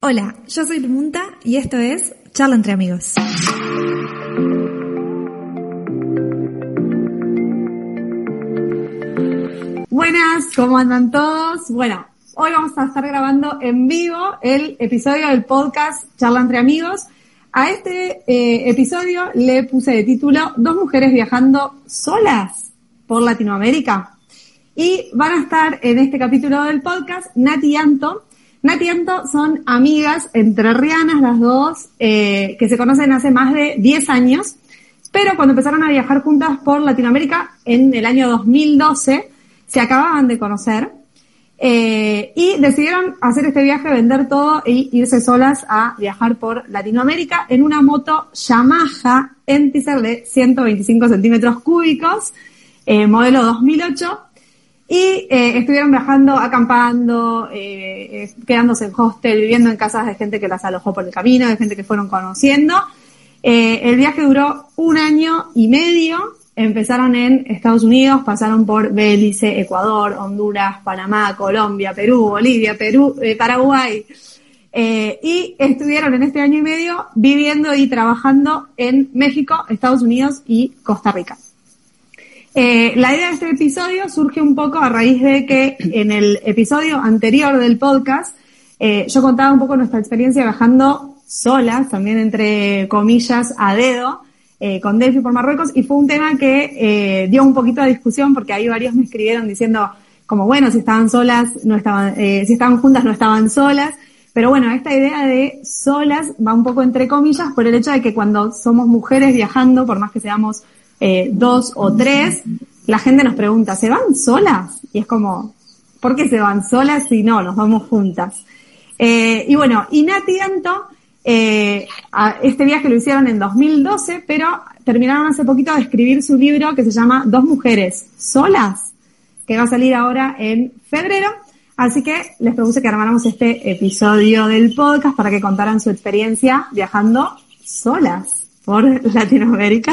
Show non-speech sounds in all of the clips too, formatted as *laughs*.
Hola, yo soy Lumunta y esto es Charla entre amigos. Buenas, ¿cómo andan todos? Bueno, hoy vamos a estar grabando en vivo el episodio del podcast Charla entre amigos. A este eh, episodio le puse de título Dos mujeres viajando solas por Latinoamérica. Y van a estar en este capítulo del podcast Nati y Anto, Nati y Anto son amigas entrerrianas las dos, eh, que se conocen hace más de 10 años, pero cuando empezaron a viajar juntas por Latinoamérica en el año 2012, se acababan de conocer eh, y decidieron hacer este viaje, vender todo e irse solas a viajar por Latinoamérica en una moto Yamaha Enticer de 125 centímetros cúbicos, eh, modelo 2008, y eh, estuvieron viajando, acampando, eh, eh, quedándose en hostel, viviendo en casas de gente que las alojó por el camino, de gente que fueron conociendo. Eh, el viaje duró un año y medio. Empezaron en Estados Unidos, pasaron por Belice, Ecuador, Honduras, Panamá, Colombia, Perú, Bolivia, Perú, eh, Paraguay. Y estuvieron en este año y medio viviendo y trabajando en México, Estados Unidos y Costa Rica. Eh, la idea de este episodio surge un poco a raíz de que en el episodio anterior del podcast eh, yo contaba un poco nuestra experiencia viajando solas, también entre comillas, a dedo, eh, con Delphi por Marruecos, y fue un tema que dio un poquito de discusión porque ahí varios me escribieron diciendo como bueno, si estaban solas, no estaban, si estaban juntas no estaban solas, pero bueno, esta idea de solas va un poco entre comillas por el hecho de que cuando somos mujeres viajando, por más que seamos eh, dos o tres, la gente nos pregunta, ¿se van solas? Y es como, ¿por qué se van solas si no, nos vamos juntas? Eh, y bueno, y Nati eh, este viaje lo hicieron en 2012, pero terminaron hace poquito de escribir su libro que se llama Dos mujeres solas, que va a salir ahora en febrero. Así que les propuse que armáramos este episodio del podcast para que contaran su experiencia viajando solas por Latinoamérica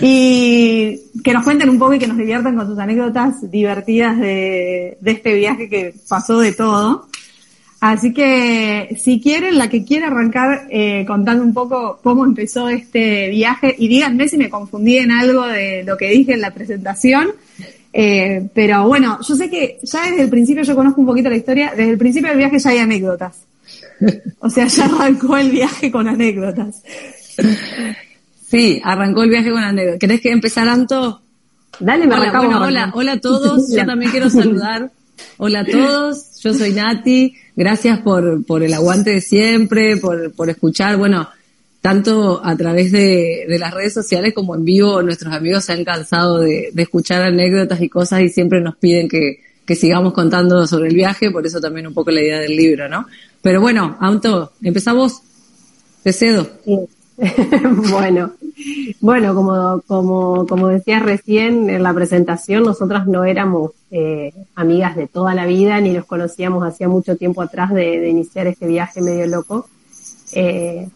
y que nos cuenten un poco y que nos diviertan con sus anécdotas divertidas de, este viaje que pasó de todo. Así que si quieren, la que quiera arrancar eh, contando un poco cómo empezó este viaje y díganme si me confundí en algo de lo que dije en la presentación. Eh, pero bueno, yo sé que ya desde el principio yo conozco un poquito la historia, desde el principio del viaje ya hay anécdotas. O sea, ya arrancó el viaje con anécdotas. *laughs* Sí, arrancó el viaje con anécdota. ¿Querés que empezar, Anto? Dale, me Hola, bueno, hola, hola a todos. Yo también quiero *laughs* saludar. Hola a todos. Yo soy Nati. Gracias por, por el aguante de siempre, por, por escuchar. Bueno, tanto a través de, de las redes sociales como en vivo, nuestros amigos se han cansado de, de escuchar anécdotas y cosas y siempre nos piden que, que sigamos contando sobre el viaje. Por eso también un poco la idea del libro, ¿no? Pero bueno, Anto, empezamos. Te cedo. Sí. *laughs* bueno, bueno, como, como, como decías recién en la presentación, nosotras no éramos eh, amigas de toda la vida, ni nos conocíamos hacía mucho tiempo atrás de, iniciar este viaje medio loco. Eh,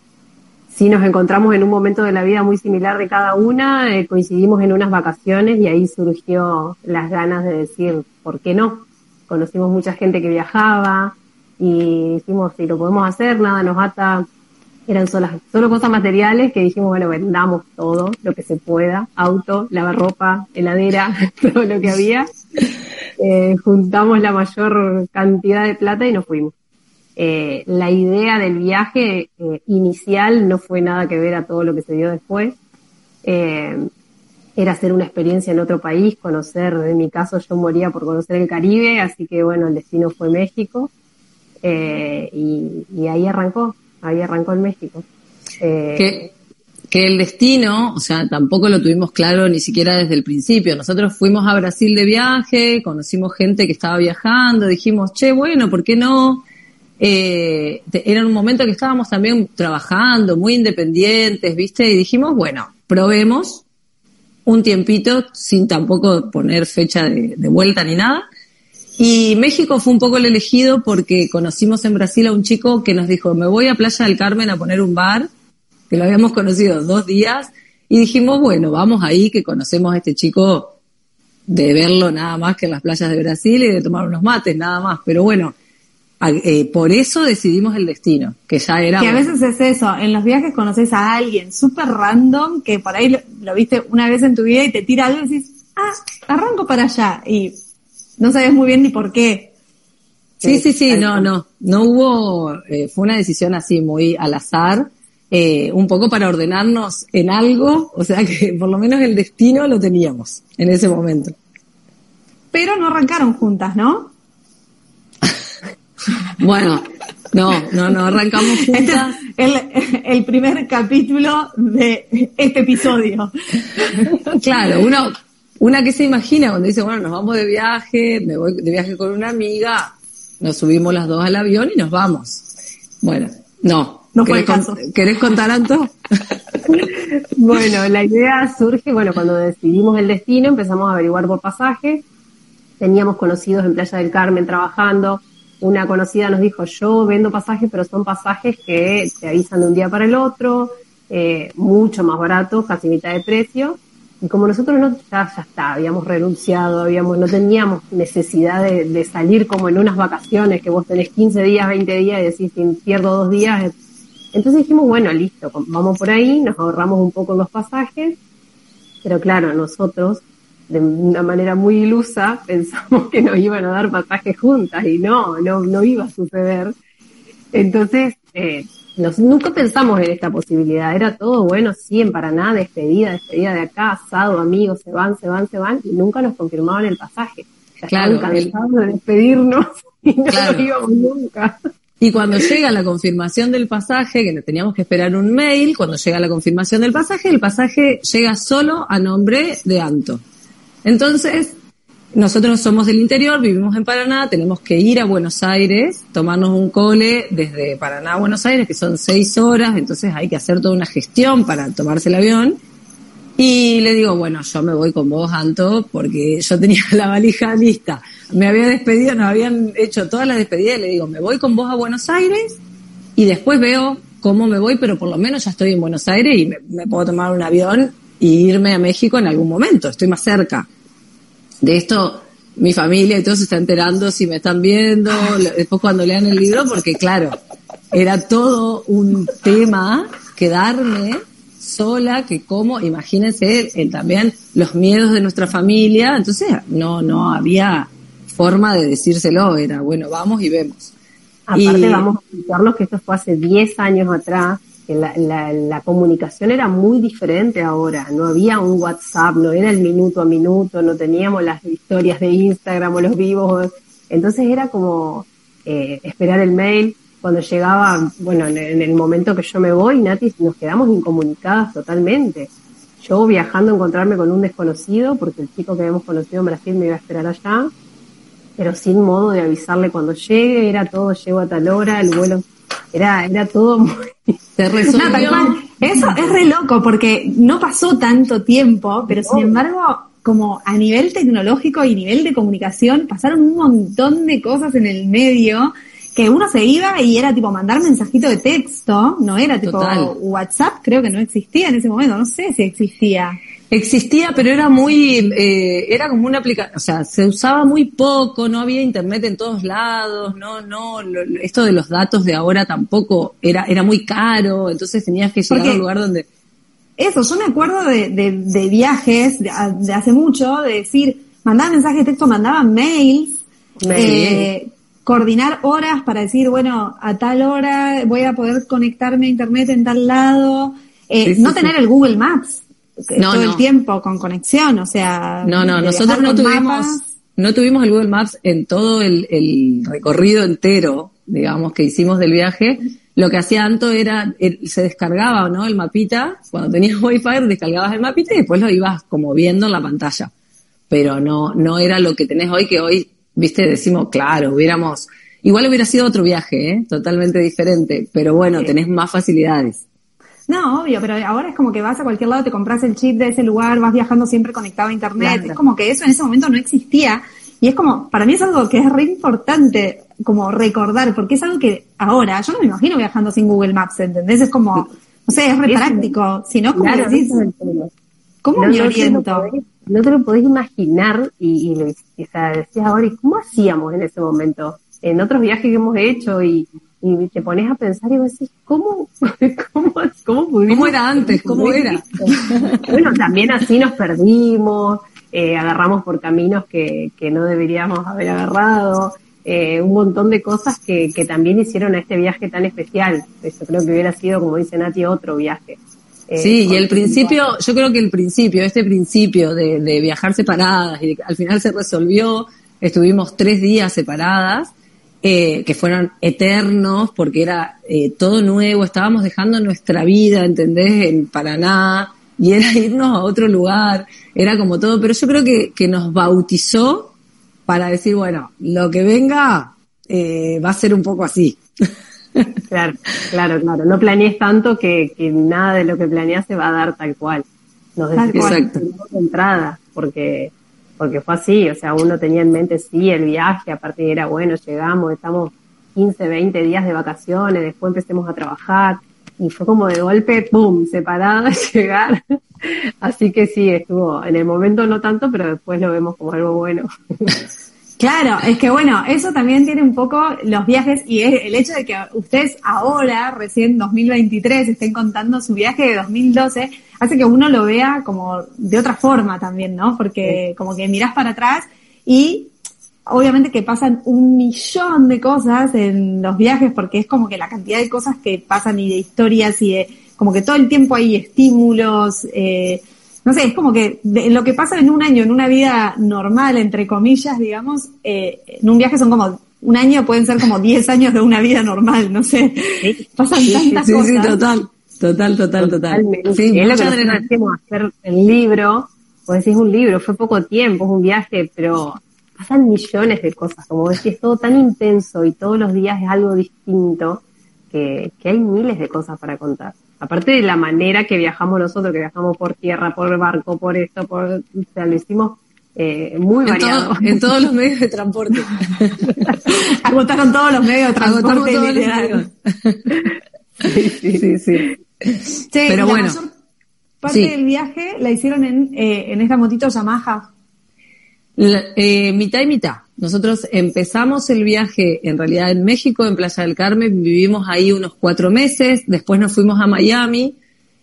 sí nos encontramos en un momento de la vida muy similar de cada una, eh, coincidimos en unas vacaciones y ahí surgió las ganas de decir, ¿por qué no? Conocimos mucha gente que viajaba y dijimos, si lo podemos hacer, nada nos ata, eran solas, solo cosas materiales que dijimos, bueno, vendamos todo lo que se pueda, auto, lavarropa, heladera, *laughs* todo lo que había. Eh, juntamos la mayor cantidad de plata y nos fuimos. Eh, la idea del viaje eh, inicial no fue nada que ver a todo lo que se dio después. Era hacer una experiencia en otro país, conocer, en mi caso yo moría por conocer el Caribe, así que bueno, el destino fue México. Y, y ahí arrancó, ahí arrancó en México. Eh, que, que el destino, o sea, tampoco lo tuvimos claro ni siquiera desde el principio. Nosotros fuimos a Brasil de viaje, conocimos gente que estaba viajando, dijimos, che, bueno, ¿por qué no? eh, era un momento que estábamos también trabajando, muy independientes, ¿viste? Y dijimos, bueno, probemos un tiempito sin tampoco poner fecha de, de vuelta ni nada. Y México fue un poco el elegido porque conocimos en Brasil a un chico que nos dijo, me voy a Playa del Carmen a poner un bar, que lo habíamos conocido dos días, y dijimos, bueno, vamos ahí que conocemos a este chico de verlo nada más que en las playas de Brasil y de tomar unos mates, nada más. Pero bueno, eh, por eso decidimos el destino, que ya era... Que a veces es eso, en los viajes conoces a alguien súper random que por ahí lo, viste una vez en tu vida y te tira algo y decís, ah, arranco para allá. Y no sabes muy bien ni por qué. Sí, sí, sí, no, no, no hubo, eh, fue una decisión así muy al azar, eh, un poco para ordenarnos en algo, o sea que *laughs* por lo menos el destino lo teníamos en ese momento. Pero no arrancaron juntas, ¿no? *laughs* bueno, no, no, no arrancamos este juntas. Este el, primer capítulo de este episodio. claro, uno, una que se imagina cuando dice, bueno, nos vamos de viaje, me voy de viaje con una amiga, nos subimos las dos al avión y nos vamos. Bueno, no. No fue el caso. ¿Querés contar, Anto? *laughs* bueno, la idea surge, bueno, cuando decidimos el destino, empezamos a averiguar por pasaje. Teníamos conocidos en Playa del Carmen trabajando. Una conocida nos dijo, yo vendo pasajes, pero son pasajes que se avisan de un día para el otro, eh, mucho más barato, casi mitad de precio. Y como nosotros no, ya, ya está, habíamos renunciado, habíamos, no teníamos necesidad de, salir como en unas vacaciones, que vos tenés 15 días, 20 días y decís, si pierdo dos días. Entonces dijimos, bueno, listo, vamos por ahí, nos ahorramos un poco los pasajes, pero claro, nosotros, de una manera muy ilusa, *laughs* pensamos que nos iban a dar pasajes juntas y no, no, no iba a suceder. Entonces, eh, nunca pensamos en esta posibilidad. Era todo bueno, sí, en Paraná, despedida, despedida de acá, asado, amigos, se van, se van, se van, y nunca nos confirmaban el pasaje. Ya claro, cansados de despedirnos *laughs* y no íbamos nunca. Y cuando llega la confirmación del pasaje, que teníamos que esperar un mail, cuando llega la confirmación del pasaje, el pasaje llega solo a nombre de Anto. Entonces, nosotros somos del interior, vivimos en Paraná, tenemos que ir a Buenos Aires, tomarnos un cole desde Paraná a Buenos Aires, que son seis horas, entonces hay que hacer toda una gestión para tomarse el avión. Y le digo, bueno, yo me voy con vos, Anto, porque yo tenía *laughs* la valija lista. Me había despedido, nos habían hecho todas las despedidas y le digo, me voy con vos a Buenos Aires y después veo cómo me voy, pero por lo menos ya estoy en Buenos Aires y me, me puedo tomar un avión e irme a México en algún momento, estoy más cerca. De esto mi familia y todo se está enterando si me están viendo, después cuando lean el libro, porque claro, era todo un tema quedarme sola, que como, imagínense también los miedos de nuestra familia, entonces no, no había forma de decírselo, era bueno, vamos y vemos. Aparte vamos a explicarnos que esto fue hace 10 años atrás, la, la, comunicación era muy diferente ahora, no había un WhatsApp, no era el minuto a minuto, no teníamos las historias de Instagram o los vivos, entonces era como eh, esperar el mail, cuando llegaba, bueno, en, el momento que yo me voy, Nati, nos quedamos incomunicadas totalmente. Yo viajando encontrarme con un desconocido, porque el chico que habíamos conocido en Brasil me iba a esperar allá, pero sin modo de avisarle cuando llegue, era todo, llego a tal hora, el vuelo era, era todo muy... Se resolvió. Eso es re loco porque no pasó tanto tiempo, pero sin embargo, como a nivel tecnológico y nivel de comunicación, pasaron un montón de cosas en el medio que uno se iba y era tipo mandar mensajito de texto, no era tipo WhatsApp, creo que no existía en ese momento, no sé si existía. Existía, pero era muy, eh, era como una aplicación, o sea, se usaba muy poco, no había internet en todos lados, no, no, esto de los datos de ahora tampoco era, era muy caro, entonces tenías que llegar a un lugar donde... Eso, yo me acuerdo de, de, viajes de, hace mucho, de decir, mandaba mensajes de texto, mandaba mails, eh, coordinar horas para decir, bueno, a tal hora voy a poder conectarme a internet en tal lado, eh, no tener el Google Maps todo el tiempo con conexión, o sea. No, no, nosotros no tuvimos, no tuvimos el Google Maps en todo el, el, recorrido entero, digamos, que hicimos del viaje. Lo que hacía Anto era, se descargaba, ¿no? El mapita, cuando tenías *laughs* wifi descargabas el mapita y después lo ibas como viendo en la pantalla. Pero no, no era lo que tenés hoy, que hoy, viste, decimos, claro, hubiéramos Igual hubiera sido otro viaje, ¿eh? totalmente diferente, pero bueno, tenés más facilidades. No, obvio, pero ahora es como que vas a cualquier lado, te compras el chip de ese lugar, vas viajando siempre conectado a internet. Es como que eso en ese momento no existía. Y es como, para mí es algo que es re importante como recordar, porque es algo que ahora, yo no me imagino viajando sin Google Maps, ¿entendés? Es como, no sé, es re práctico. Si no, como decís, ¿cómo me oriento? No te, lo podés imaginar y, y, lo, o sea, decías ahora, ¿y cómo hacíamos en ese momento? En otros viajes que hemos hecho y, y te pones a pensar y decís, ¿cómo, *laughs* cómo, cómo pudimos? ¿Cómo era antes? ¿Cómo era? *laughs* bueno, también así nos perdimos, eh, agarramos por caminos que, que no deberíamos haber agarrado, eh, un montón de cosas que, que también hicieron a este viaje tan especial. Eso creo que hubiera sido, como dice Nati, otro viaje. Eh, sí, y el principio, yo creo que el principio, este principio de, de viajar separadas y al final se resolvió, estuvimos tres días separadas, eh, que fueron eternos porque era eh, todo nuevo, estábamos dejando nuestra vida, ¿entendés? En Paraná y era *laughs* irnos a otro lugar, era como todo, pero yo creo que, que nos bautizó para decir, bueno, lo que venga eh, va a ser un poco así. *laughs* Claro, claro, claro. No planees tanto que, que nada de lo que planeas se va a dar tal cual. Nos Exacto. de entrada, porque porque fue así, o sea, uno tenía en mente sí el viaje, aparte era bueno, llegamos, estamos 15, 20 días de vacaciones, después empecemos a trabajar y fue como de golpe, ¡pum!, separada, *laughs* llegar. Así que sí, estuvo, en el momento no tanto, pero después lo vemos como algo bueno. *laughs* Claro, es que bueno, eso también tiene un poco los viajes y es el hecho de que ustedes ahora, recién 2023, estén contando su viaje de 2012, hace que uno lo vea como de otra forma también, ¿no? Porque como que mirás para atrás y obviamente que pasan un millón de cosas en los viajes porque es como que la cantidad de cosas que pasan y de historias y de como que todo el tiempo hay estímulos, eh, no sé, es como que lo que pasa en un año, en una vida normal, entre comillas, digamos, eh, en un viaje son como, un año pueden ser como 10 años de una vida normal, no sé. Pasan tantas cosas. Sí, total, total, total, total. Sí, es lo que nosotros hacemos, hacer el libro, pues decís un libro, fue poco tiempo, es un viaje, pero pasan millones de cosas, como decís, es todo tan intenso y todos los días es algo distinto, que, que hay miles de cosas para contar aparte de la manera que viajamos nosotros, que viajamos por tierra, por barco, por esto, por, o sea, lo hicimos eh, muy en variado. Todo, en todos los medios de transporte. *laughs* Agotaron todos los medios de transporte. Todos los medios. sí, sí, sí. sí. Pero bueno. Mayor parte sí. del viaje la hicieron en, eh, en esta motito Yamaha. La, eh, mitad y mitad. Nosotros empezamos el viaje en realidad en México, en Playa del Carmen, vivimos ahí unos cuatro meses, después nos fuimos a Miami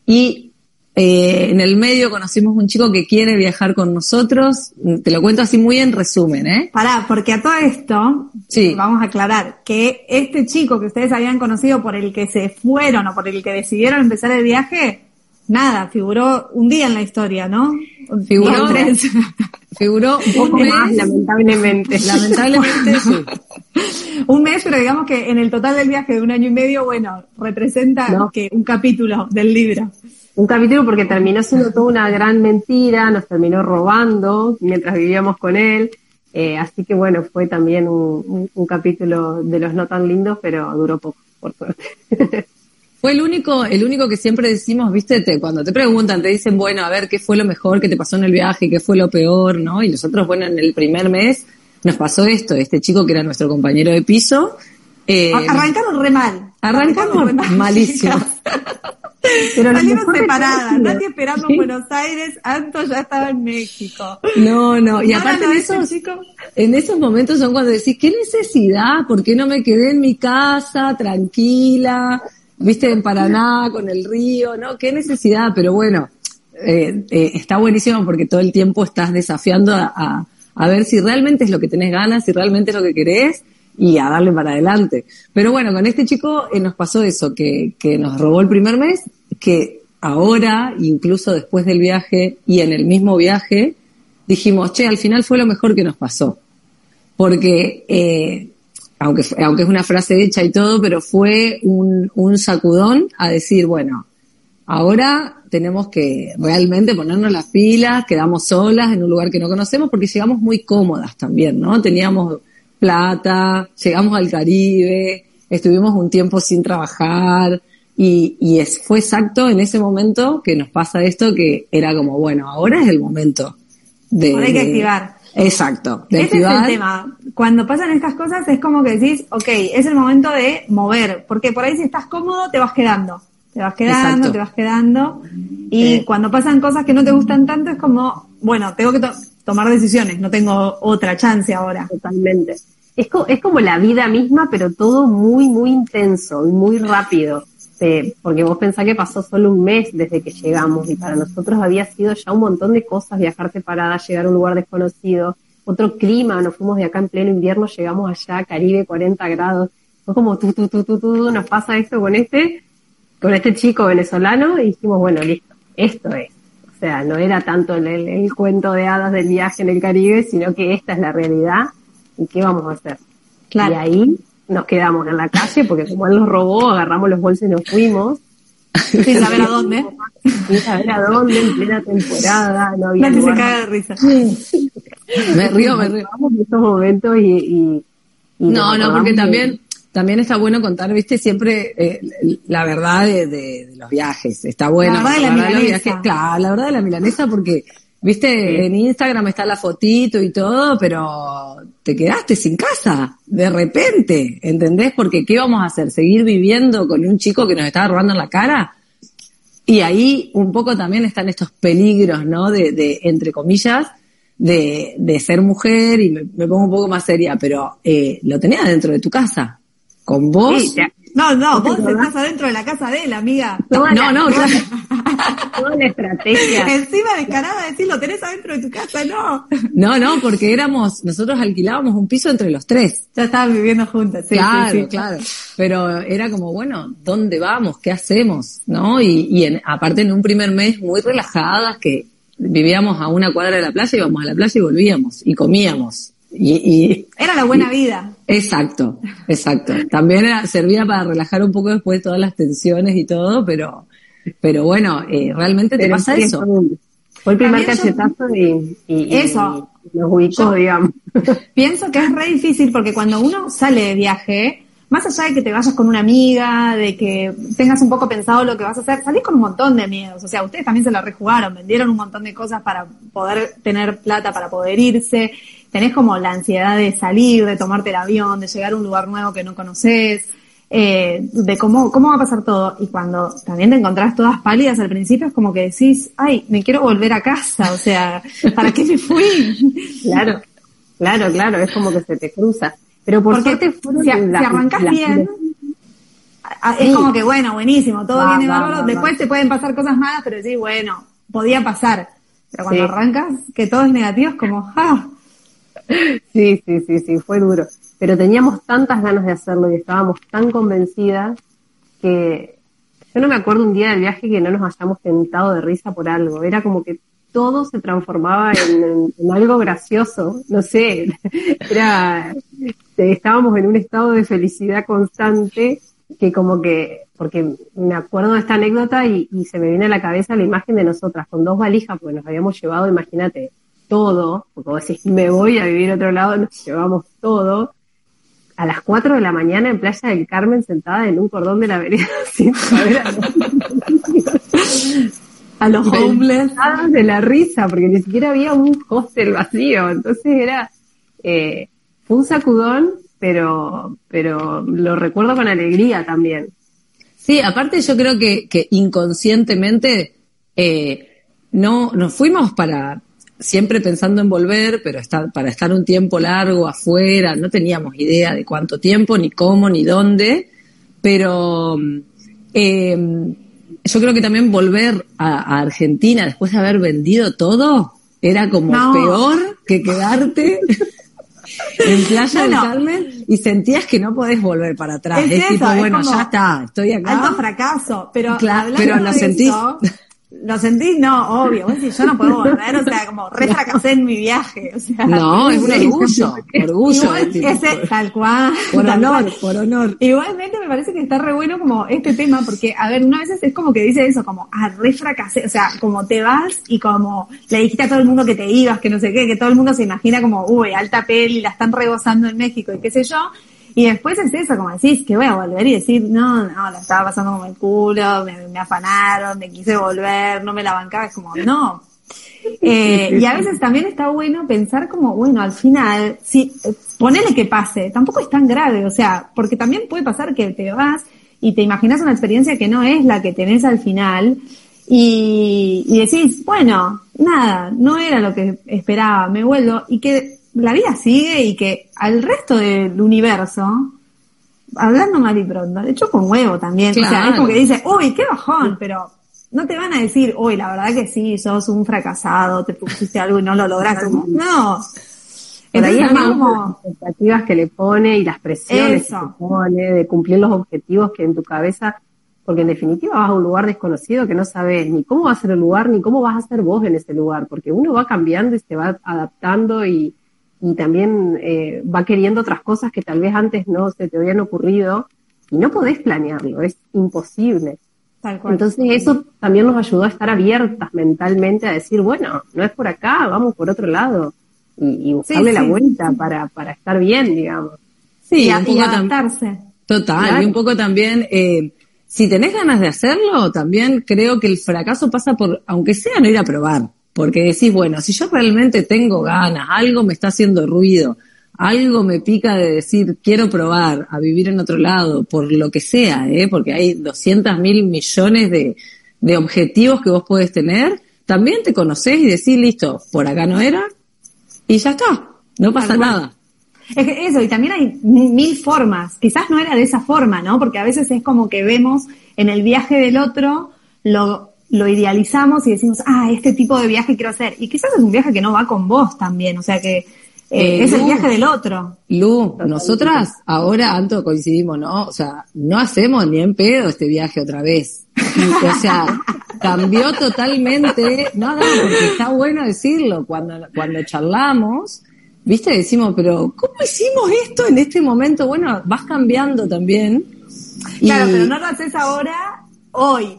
y eh, en el medio conocimos un chico que quiere viajar con nosotros. Te lo cuento así muy en resumen, ¿eh? Pará, porque a todo esto, sí. vamos a aclarar que este chico que ustedes habían conocido por el que se fueron o por el que decidieron empezar el viaje, nada, figuró un día en la historia, ¿no? Figuró tres. *laughs* Figuró un, mes, más, lamentablemente. Lamentablemente, *laughs* sí. un mes, pero digamos que en el total del viaje de un año y medio, bueno, representa no. que un capítulo del libro. Un capítulo porque terminó siendo toda una gran mentira, nos terminó robando mientras vivíamos con él. Eh, así que bueno, fue también un, un, un capítulo de los no tan lindos, pero duró poco, por suerte. *laughs* Fue el único, el único que siempre decimos, viste, te, cuando te preguntan, te dicen, bueno, a ver, ¿qué fue lo mejor que te pasó en el viaje? ¿Qué fue lo peor? ¿No? Y nosotros, bueno, en el primer mes nos pasó esto, este chico que era nuestro compañero de piso. Eh, arrancamos re mal. Arrancamos, re mal, malísimo. *laughs* Pero Salimos separadas, nadie esperando en Buenos Aires, Anto ya estaba en México. No, no, y aparte de esos, en esos momentos son cuando decís, ¿qué necesidad? ¿Por qué no me quedé en mi casa, tranquila? Viste, en Paraná, con el río, ¿no? Qué necesidad, pero bueno, eh, eh, está buenísimo porque todo el tiempo estás desafiando a, a, ver si realmente es lo que tenés ganas, si realmente es lo que querés y a darle para adelante. Pero bueno, con este chico eh, nos pasó eso, que, que nos robó el primer mes, que ahora, incluso después del viaje y en el mismo viaje, dijimos, che, al final fue lo mejor que nos pasó. Porque aunque, aunque es una frase hecha y todo, pero fue un, un sacudón a decir, bueno, ahora tenemos que realmente ponernos las pilas, quedamos solas en un lugar que no conocemos porque llegamos muy cómodas también, ¿no? Teníamos plata, llegamos al Caribe, estuvimos un tiempo sin trabajar y, y es, fue exacto en ese momento que nos pasa esto que era como, bueno, ahora es el momento de... Ahora hay que activar. Exacto, de Ese activar. es el tema. Cuando pasan estas cosas es como que decís, ok, es el momento de mover, porque por ahí si estás cómodo te vas quedando, te vas quedando, Exacto. te vas quedando, y Eh. cuando pasan cosas que no te gustan tanto es como, bueno, tengo que to- tomar decisiones, no tengo otra chance ahora. Totalmente. Es, co- es como la vida misma, pero todo muy, muy intenso y muy rápido. Eh, porque vos pensás que pasó solo un mes desde que llegamos y para nosotros había sido ya un montón de cosas, viajar separada, llegar a un lugar desconocido, otro clima, nos fuimos de acá en pleno invierno, llegamos allá, Caribe, 40 grados, fue como tú, tú, tú, tú, tú, nos pasa esto con este, con este chico venezolano y dijimos, bueno, listo, esto es. O sea, no era tanto el, el- el cuento de hadas del viaje en el Caribe, sino que esta es la realidad y qué vamos a hacer. Claro. Y ahí nos quedamos en la calle porque como él nos robó, agarramos los bolsos y nos fuimos. Sin saber a dónde. Sin saber a dónde, en plena temporada, no había Nadie se caga de risa. Me río, me río. Vamos en estos momentos y... y- y No, no, porque también, también está bueno contar, viste, siempre eh, la verdad de, de- de los viajes. Está bueno. La verdad de la milanesa. viajes, claro, la verdad de la milanesa porque, viste, en Instagram está la fotito y todo, pero te quedaste sin casa, de repente, ¿entendés? Porque ¿qué vamos a hacer? ¿Seguir viviendo con un chico que nos estaba robando en la cara? Y ahí un poco también están estos peligros, ¿no? De, de entre comillas, de, de ser mujer y me, me pongo un poco más seria, pero eh, lo tenías dentro de tu casa, con vos. Sí, te- No, no, vos estás adentro de la casa de él, amiga. toda no, la- no, toda, *laughs* toda la estrategia. Encima descarada decir, lo tenés adentro de tu casa, no. No, no, porque éramos, nosotros alquilábamos un piso entre los tres. Ya estaban viviendo juntas, sí, claro, sí, sí. claro. Pero era como, bueno, ¿dónde vamos? ¿Qué hacemos? ¿No? Y, y en, aparte en un primer mes muy relajadas que vivíamos a una cuadra de la playa, íbamos a la playa y volvíamos y comíamos. Y, y Era la buena vida. Exacto, exacto. También era- servía para relajar un poco después todas las tensiones y todo, pero, pero bueno, eh, realmente te pasa sí, eso. Fue, el primer cachetazo y, y- Eso. y nos ubicó, digamos. *laughs* Pienso que es re difícil porque cuando uno sale de viaje, más allá de que te vayas con una amiga, de que tengas un poco pensado lo que vas a hacer, salís con un montón de miedos. O sea, ustedes también se la rejugaron, vendieron un montón de cosas para poder tener plata, para poder irse. Tenés como la ansiedad de salir, de tomarte el avión, de llegar a un lugar nuevo que no conoces, eh, de cómo, cómo va a pasar todo. Y cuando también te encontrás todas pálidas al principio, es como que decís, ay, me quiero volver a casa. O sea, *laughs* ¿para qué me fui? Claro, claro, claro, es como que se te cruza. Pero por Porque fueron si, a- si arrancás las- bien, es Sí. como que bueno, buenísimo, todo Va, viene va, bárbaro. va, Después te pueden pasar cosas malas, pero sí, bueno, podía pasar. Pero cuando Sí. arrancas, que todo es negativo, es como, ah, *laughs* Sí, sí, sí, sí, fue duro. Pero teníamos tantas ganas de hacerlo y estábamos tan convencidas que yo no me acuerdo un día del viaje que no nos hayamos tentado de risa por algo. Era como que todo se transformaba en, algo gracioso. No sé, *laughs* era, estábamos en un estado de felicidad constante que como que, porque me acuerdo de esta anécdota y, y se me viene a la cabeza la imagen de nosotras con dos valijas, porque nos habíamos llevado, imagínate, todo, porque vos decís, me voy a vivir a otro lado, nos llevamos todo, a las 4 de la mañana en Playa del Carmen sentada en un cordón de la vereda *laughs* sin saber a a los. Cagadas de la risa, porque ni siquiera había un hostel vacío, entonces era, eh, fue un sacudón, pero, pero lo recuerdo con alegría también. Sí, aparte yo creo que, que inconscientemente eh, no nos fuimos para siempre pensando en volver, pero estar, para estar un tiempo largo afuera, no teníamos idea de cuánto tiempo, ni cómo, ni dónde, pero eh, yo creo que también volver a, a Argentina después de haber vendido todo era como No. peor que quedarte *laughs* en Playa del No, no. Carmen y sentías que no podés volver para atrás. Es Es, eso, tipo, es bueno, como ya está, estoy acá. Alto fracaso, pero Claro, pero lo sentís. eso, ¿Lo sentís? No, obvio. Vos decís, yo no puedo volver, o sea, como re fracasé en mi viaje. O sea, No, *laughs* es un orgullo, orgullo. Igual, ese, tal cual. por tal honor, cual. por honor. Igualmente me parece que está re bueno como este tema, porque, a ver, una vez es como que dice eso, como, ah, re fracasé, o sea, como te vas y como le dijiste a todo el mundo que te ibas, que no sé qué, que todo el mundo se imagina como, uy, alta peli, la están rebosando en México y qué sé yo, y después es eso, como decís, que voy a volver y decir, no, no, la estaba pasando como el culo, me, afanaron, me quise volver, no me la bancaba, es como, no. Eh, y a veces también está bueno pensar como, bueno, al final, si, ponele que pase, tampoco es tan grave, o sea, porque también puede pasar que te vas y te imaginas una experiencia que no es la que tenés al final y, y decís, bueno, nada, no era lo que esperaba, me vuelvo y que la vida sigue y que al resto del universo, hablando mal y pronto, de hecho con huevo también, o sea, es como que dice, uy, qué bajón, pero no te van a decir, uy, la verdad que sí, sos un fracasado, te pusiste algo y no lo lograste. No. Por ahí Entonces, es más como- las expectativas que le pone y las presiones Eso. que pone de cumplir los objetivos que en tu cabeza, porque en definitiva vas a un lugar desconocido que no sabes ni cómo va a ser el lugar, ni cómo vas a ser vos en ese lugar, porque uno va cambiando y se va adaptando y, y también eh, va queriendo otras cosas que tal vez antes no se te habían ocurrido y no podés planearlo, es imposible. Tal cual. Entonces eso también nos ayudó a estar abiertas mentalmente a decir, bueno, no es por acá, vamos por otro lado y, y buscarle Sí, la sí, vuelta para, para estar bien, digamos. Sí, y, a- y adaptarse. Total, Claro. y un poco también, eh, si tenés ganas de hacerlo, también creo que el fracaso pasa por, aunque sea no ir a probar, porque decís, bueno, si yo realmente tengo ganas, algo me está haciendo ruido, algo me pica de decir, quiero probar a vivir en otro lado, por lo que sea, ¿eh? porque hay 200 mil millones de, de objetivos que vos podés tener, también te conocés y decís, listo, por acá no era, y ya está, no pasa nada. Es que eso, y también hay mil formas. Quizás no era de esa forma, ¿no? Porque a veces es como que vemos en el viaje del otro, lo, lo idealizamos y decimos, ah, este tipo de viaje quiero hacer. Y quizás es un viaje que no va con vos también, o sea que eh, Eh, es el viaje del otro. Lu, nosotras ahora, Anto, coincidimos, ¿no? O sea, no hacemos ni en pedo este viaje otra vez. O sea, cambió totalmente, no, no, porque está bueno decirlo, cuando, cuando charlamos, viste, decimos, pero ¿cómo hicimos esto en este momento? Bueno, vas cambiando también. Y- Claro, pero no lo haces ahora, hoy.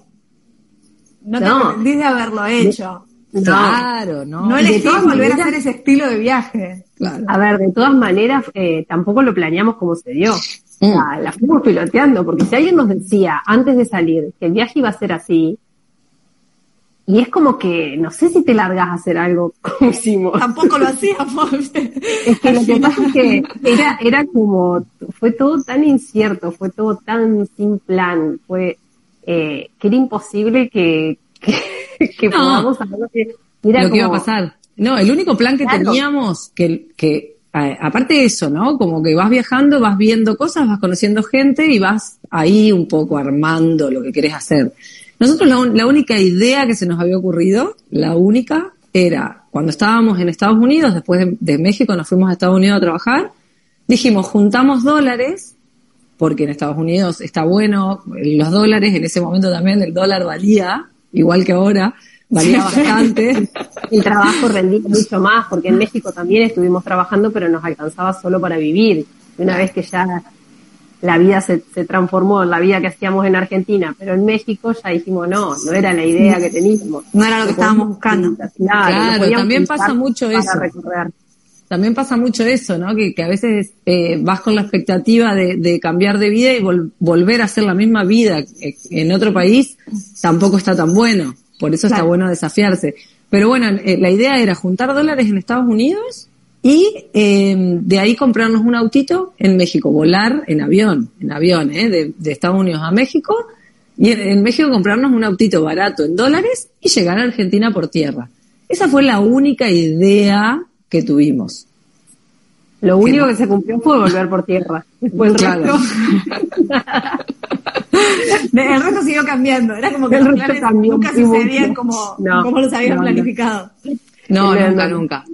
No te No. arrepentís de haberlo hecho. Claro, ¿no? No todas volver a hacer ese estilo de viaje. Claro. A ver, de todas maneras, eh, tampoco lo planeamos como se dio. O Mm. sea, la fuimos piloteando, porque si alguien nos decía antes de salir que el viaje iba a ser así, y es como que, no sé si te largas a hacer algo *laughs* como hicimos. Tampoco lo hacíamos. *laughs* Es que lo que pasa es que era, era como, fue todo tan incierto, fue todo tan sin plan, fue, eh, que era imposible que, que, *laughs* que No. podamos saber que era lo que iba a pasar. No, el único plan que Claro. teníamos, que, que aparte de eso, ¿no? Como que vas viajando, vas viendo cosas, vas conociendo gente y vas ahí un poco armando lo que querés hacer. Nosotros la, la única idea que se nos había ocurrido, la única, era cuando estábamos en Estados Unidos, después de, de México nos fuimos a Estados Unidos a trabajar, dijimos, juntamos dólares, porque en Estados Unidos está bueno, los dólares, en ese momento también el dólar valía, igual que ahora, valía bastante. el trabajo rendía mucho más, porque en México también estuvimos trabajando, pero nos alcanzaba solo para vivir. Una vez que ya la vida se, se transformó en la vida que hacíamos en Argentina, pero en México ya dijimos, no, no era la idea que teníamos. No era lo que estábamos buscando. Claro, Claro, no también pasa mucho para eso. recorrer. También pasa mucho eso, ¿no? Que, que a veces eh, vas con la expectativa de, de cambiar de vida y vol- volver a hacer la misma vida en otro país tampoco está tan bueno. Por eso está bueno desafiarse. Pero bueno, eh, la idea era juntar dólares en Estados Unidos y eh, de ahí comprarnos un autito en México, volar en avión, en avión, ¿eh? de, de Estados Unidos a México y en, en México comprarnos un autito barato en dólares y llegar a Argentina por tierra. Esa fue la única idea que tuvimos. Lo único que se cumplió fue volver por tierra. Después el Claro. resto, *laughs* El resto siguió cambiando. Era como que El los planes nunca mucho. sucedían como, No, como los habían no, planificado. No, nunca, nunca.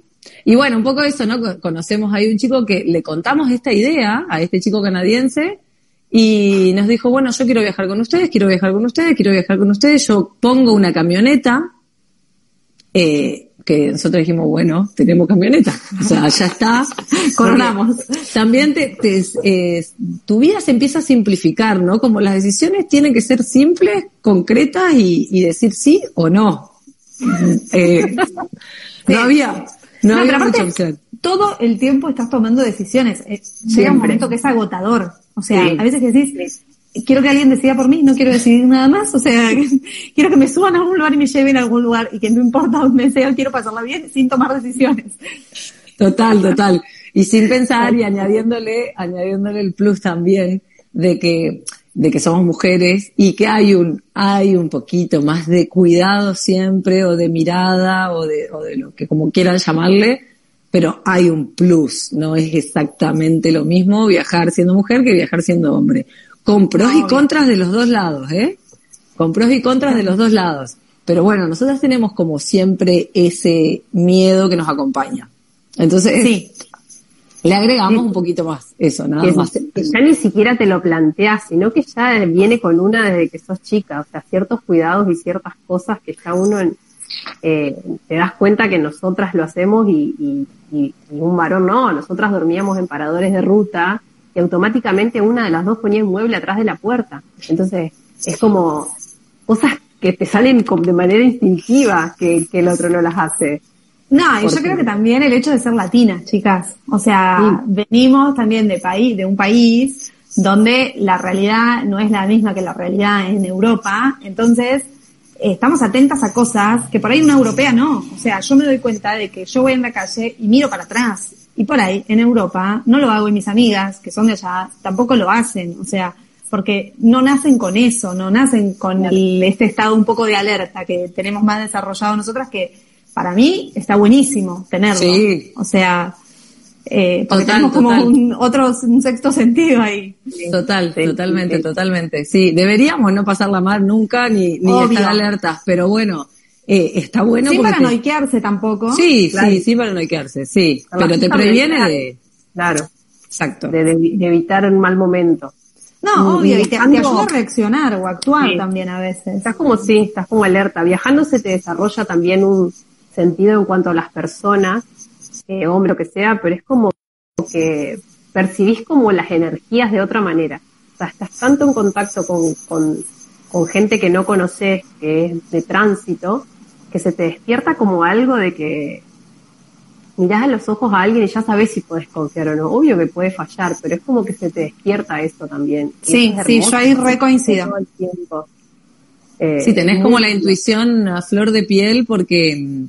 Y bueno, un poco eso, ¿no? Co- Conocemos ahí un chico que le contamos esta idea a este chico canadiense y nos dijo, bueno, yo quiero viajar con ustedes, quiero viajar con ustedes, quiero viajar con ustedes, yo pongo una camioneta, eh, que nosotros dijimos, bueno, tenemos camioneta, o sea, ya está, coronamos. También te, te, eh, tu vida se empieza a simplificar, ¿no? Como las decisiones tienen que ser simples, concretas y, y decir sí o no. Eh, *laughs* no había, no, No, había mucha opción. todo el tiempo estás tomando decisiones. Eh, Llega un momento que es agotador. O sea, Sí. a veces que decís, quiero que alguien decida por mí, no quiero decidir nada más. O sea, *laughs* quiero que me suban a algún lugar y me lleven a algún lugar y que no importa dónde sea, quiero pasarla bien sin tomar decisiones. Total, *laughs* total. Y sin pensar y añadiéndole, añadiéndole el plus también de que, de que somos mujeres y que hay un, hay un poquito más de cuidado siempre o de mirada o de, o de lo que como quieran llamarle, pero hay un plus, no es exactamente lo mismo viajar siendo mujer que viajar siendo hombre. Con pros y contras de los dos lados, ¿eh? Con pros y contras de los dos lados. Pero bueno, nosotros tenemos como siempre ese miedo que nos acompaña. Entonces, Sí. le agregamos un poquito más eso, nada que, más. que ya ni siquiera te lo planteas, sino que ya viene con una desde que sos chica, o sea, ciertos cuidados y ciertas cosas que ya uno eh, te das cuenta que nosotras lo hacemos y, y, y- y un varón no, nosotras dormíamos en paradores de ruta y automáticamente una de las dos ponía un mueble atrás de la puerta. Entonces, es como cosas que te salen de manera instintiva que, que el otro no las hace. No, y yo creo que también el hecho de ser latinas, chicas. O sea, venimos también de país, de un país donde la realidad no es la misma que la realidad en Europa. Entonces, eh, estamos atentas a cosas que por ahí una europea no. O sea, yo me doy cuenta de que yo voy en la calle y miro para atrás. Y por ahí, en Europa, no lo hago y mis amigas, que son de allá, tampoco lo hacen. O sea, porque no nacen con eso, no nacen con el- este estado un poco de alerta que tenemos más desarrollado nosotras que para mí está buenísimo tenerlo. Sí. O sea, eh, porque Total, tenemos como total. un otro, un sexto sentido ahí. Total, Sí, totalmente, sí. totalmente. Sí, deberíamos no pasarla mal nunca ni, ni Obvio. estar alertas, pero bueno, eh, está bueno Sin porque te- paranoiquearse tampoco. Sí, Claro. sí, sí para no quedarse, sí, pero te previene de, Claro, exacto. de, de- de evitar un mal momento. No, obvio, y te, te ayuda a reaccionar o a actuar Sí. también a veces. Estás como sí, estás como alerta. Viajando se te desarrolla también un sentido en cuanto a las personas, eh, hombre o que sea, pero es como que percibís como las energías de otra manera. O sea, estás tanto en contacto con, con, con gente que no conoces, que es de tránsito, que se te despierta como algo de que mirás a los ojos a alguien y ya sabes si podés confiar o no. Obvio que puede fallar, pero es como que se te despierta eso también. Sí, es sí, yo ahí re coincido. todo el tiempo. Eh, Sí, tenés como la intuición a flor de piel porque,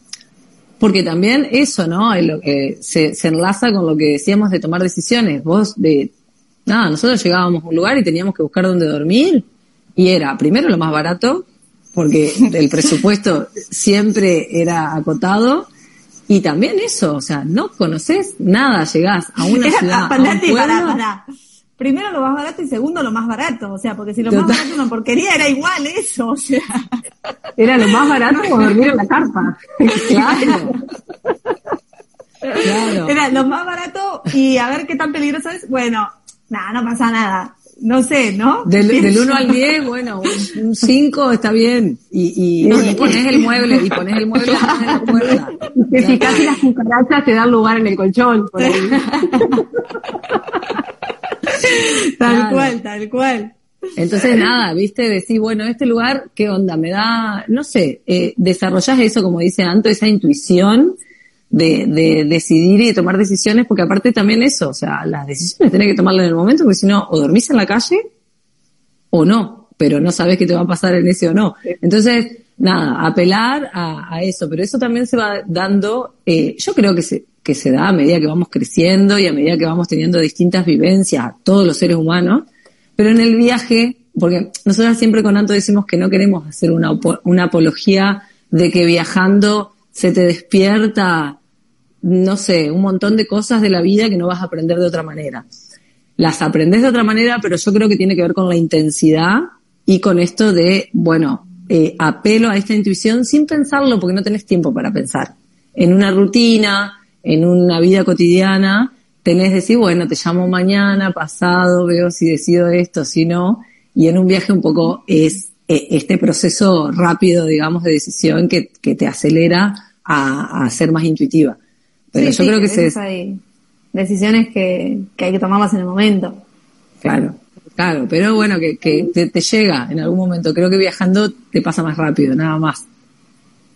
porque también eso, ¿no? Es lo que se, se enlaza con lo que decíamos de tomar decisiones. Vos de, nada, nosotros llegábamos a un lugar y teníamos que buscar dónde dormir y era primero lo más barato porque el presupuesto siempre era acotado y también eso, o sea, no conoces nada, llegás a una Era, ciudad, a un parate, pará, pueblo, pará. Primero lo más barato y segundo lo más barato. O sea, porque si lo más barato es una porquería era igual eso. O sea, Era lo más barato *laughs* o dormir en la carpa. claro. *laughs* Claro. era lo más barato y a ver qué tan peligroso es. Bueno, nada, no pasa nada. No sé, ¿no? Del, del Pienso. 1 al 10, bueno, un 5 está bien. Y, y, y pones el mueble, y pones el *laughs* mueble de la puerta. Que si casi las cucarachas te dan lugar en el colchón. Por ahí. *laughs* Tal Claro. cual, tal cual. Entonces, nada, viste, decís, bueno, este lugar, ¿qué onda? Me da, no sé, eh, desarrollás eso, como dice Anto, esa intuición de, de decidir y de tomar decisiones, porque aparte también eso, o sea, las decisiones tenés que tomarlas en el momento, porque si no, o dormís en la calle, o no, pero no sabes qué te va a pasar en ese o no. Entonces, nada, apelar a, a eso, pero eso también se va dando, eh, yo creo que se, que se da a medida que vamos creciendo y a medida que vamos teniendo distintas vivencias, todos los seres humanos, pero en el viaje, porque nosotros siempre con Anto decimos que no queremos hacer una, una apología de que viajando se te despierta, no sé, un montón de cosas de la vida que no vas a aprender de otra manera. Las aprendes de otra manera, pero yo creo que tiene que ver con la intensidad y con esto de, bueno, eh, apelo a esta intuición sin pensarlo porque no tenés tiempo para pensar. En una rutina, en una vida cotidiana, tenés decir, bueno, te llamo mañana, pasado, veo si decido esto, si no, y en un viaje un poco es eh, este proceso rápido, digamos, de decisión que, que te acelera a, a, ser más intuitiva. Pero Sí, yo sí, creo que se, hay decisiones que, que hay que tomarlas en el momento. Claro, claro, pero bueno, que, que te, te llega en algún momento. Creo que viajando te pasa más rápido, nada más.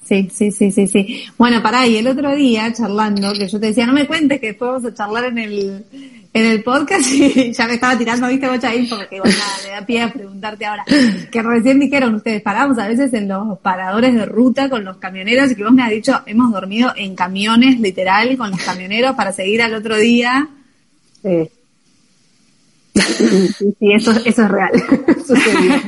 Sí, sí, sí, sí, sí. Bueno, pará, y el otro día charlando, que yo te decía, no me cuentes que después vamos a charlar en el, en el podcast *laughs* y ya me estaba tirando, viste, bocha ahí, porque igual nada, me da pie a preguntarte ahora. Que recién dijeron ustedes, paramos a veces en los paradores de ruta con los camioneros y que vos me has dicho, hemos dormido en camiones, literal, con los camioneros para seguir al otro día. Sí. *laughs* Sí, sí, eso, eso es real. *laughs* Sucedió.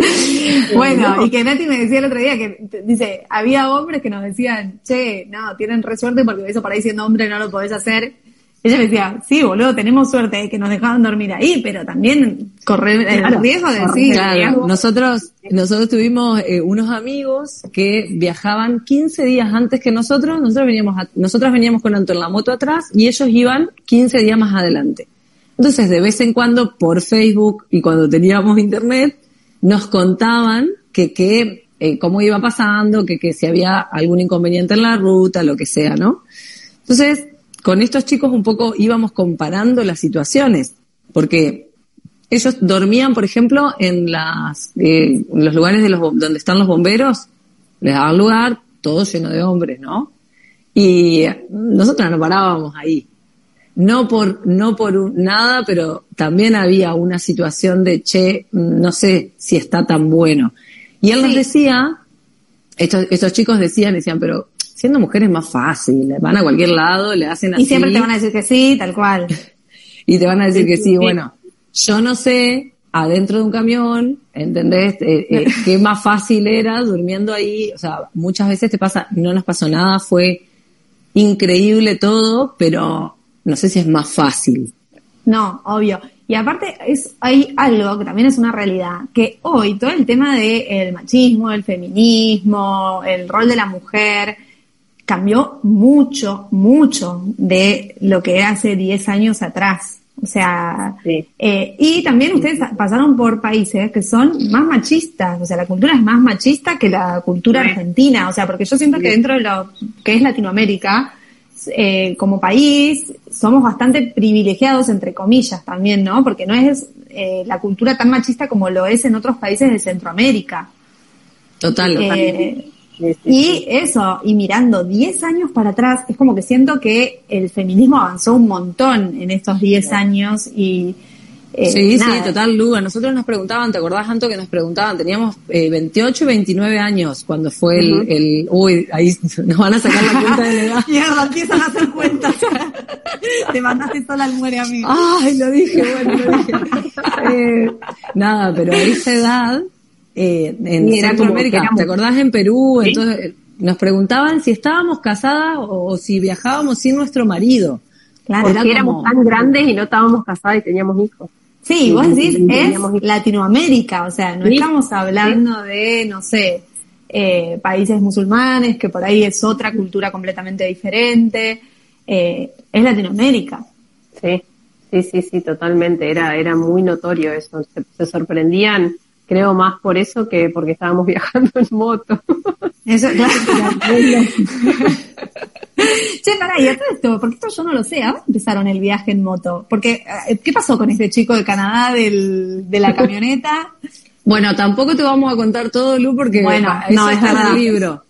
*laughs* Bueno, y que Nati me decía el otro día que dice, había hombres que nos decían, che, no, tienen re suerte porque eso por ahí siendo hombre no lo podés hacer. Ella me decía, sí, boludo, tenemos suerte de que nos dejaban dormir ahí, pero también correr el Claro, riesgo de decir, riesgo. nosotros, nosotros tuvimos eh, unos amigos que viajaban 15 días antes que nosotros, nosotros veníamos, a- nosotras veníamos con Anto en la moto atrás y ellos iban 15 días más adelante. Entonces, de vez en cuando, por Facebook y cuando teníamos internet, nos contaban que, que eh, cómo iba pasando, que, que si había algún inconveniente en la ruta, lo que sea, ¿no? Entonces, con estos chicos un poco íbamos comparando las situaciones, porque ellos dormían, por ejemplo, en las eh, en los lugares de los donde están los bomberos, les daban lugar, todo lleno de hombres, ¿no? Y nosotros no parábamos ahí. No por, no por un- nada, pero también había una situación de, che, no sé si está tan bueno. Y él nos decía, estos, estos chicos decían, decían, pero siendo mujeres es más fácil, van a cualquier lado, le hacen así. y siempre te van a decir que sí, tal cual. *laughs* Y te van a decir que sí. bueno, yo no sé, adentro de un camión, ¿entendés? Eh, eh, *laughs* qué más fácil era durmiendo ahí, o sea, muchas veces te pasa, no nos pasó nada, fue increíble todo, pero no sé si es más fácil. No, obvio. Y aparte es hay algo que también es una realidad, que hoy todo el tema del machismo, el feminismo, el rol de la mujer, cambió mucho, mucho de lo que era hace 10 años atrás. O sea, Sí. eh, y también ustedes pasaron por países que son más machistas, o sea, la cultura es más machista que la cultura Sí. argentina, o sea, porque yo siento que dentro de lo que es Latinoamérica, eh, como país, somos bastante privilegiados, entre comillas, también, ¿no? Porque no es eh, la cultura tan machista como lo es en otros países de Centroamérica. Total. Eh, Sí, sí, y eso, y mirando 10 años para atrás, es como que siento que el feminismo avanzó un montón en estos 10 años y... eh, sí, nada. sí, total, Lu. A nosotros nos preguntaban, ¿te acordás, Anto, que nos preguntaban? Teníamos eh, 28 y 29 años cuando fue el, el... Uy, ahí nos van a sacar la cuenta de la edad. *laughs* Mierda, empiezan a hacer cuentas. Te mandaste sola al muere a mí. Ay, lo dije, bueno, lo dije. Eh, nada, pero a esa edad, eh, en Centroamérica, ¿te acordás en Perú? Sí. Entonces, nos preguntaban si estábamos casadas o, o si viajábamos sin nuestro marido. Claro. Porque éramos como- tan grandes y no estábamos casadas y teníamos hijos. Sí, vos decís, es Latinoamérica, o sea, no Sí. estamos hablando de, no sé, eh, países musulmanes, que por ahí es otra cultura completamente diferente, eh, es Latinoamérica. Sí, sí, sí, sí, totalmente. Era, era muy notorio eso. Se, se sorprendían, creo, más por eso que porque estábamos *laughs* viajando en moto. Eso, claro. *laughs* che, pará, y a todo esto, porque esto yo no lo sé, ¿a dónde empezaron el viaje en moto? Porque, eh, ¿qué pasó con este chico de Canadá del, de la camioneta? Bueno, tampoco te vamos a contar todo, Lu, porque Bueno, eso no, es está en el libro.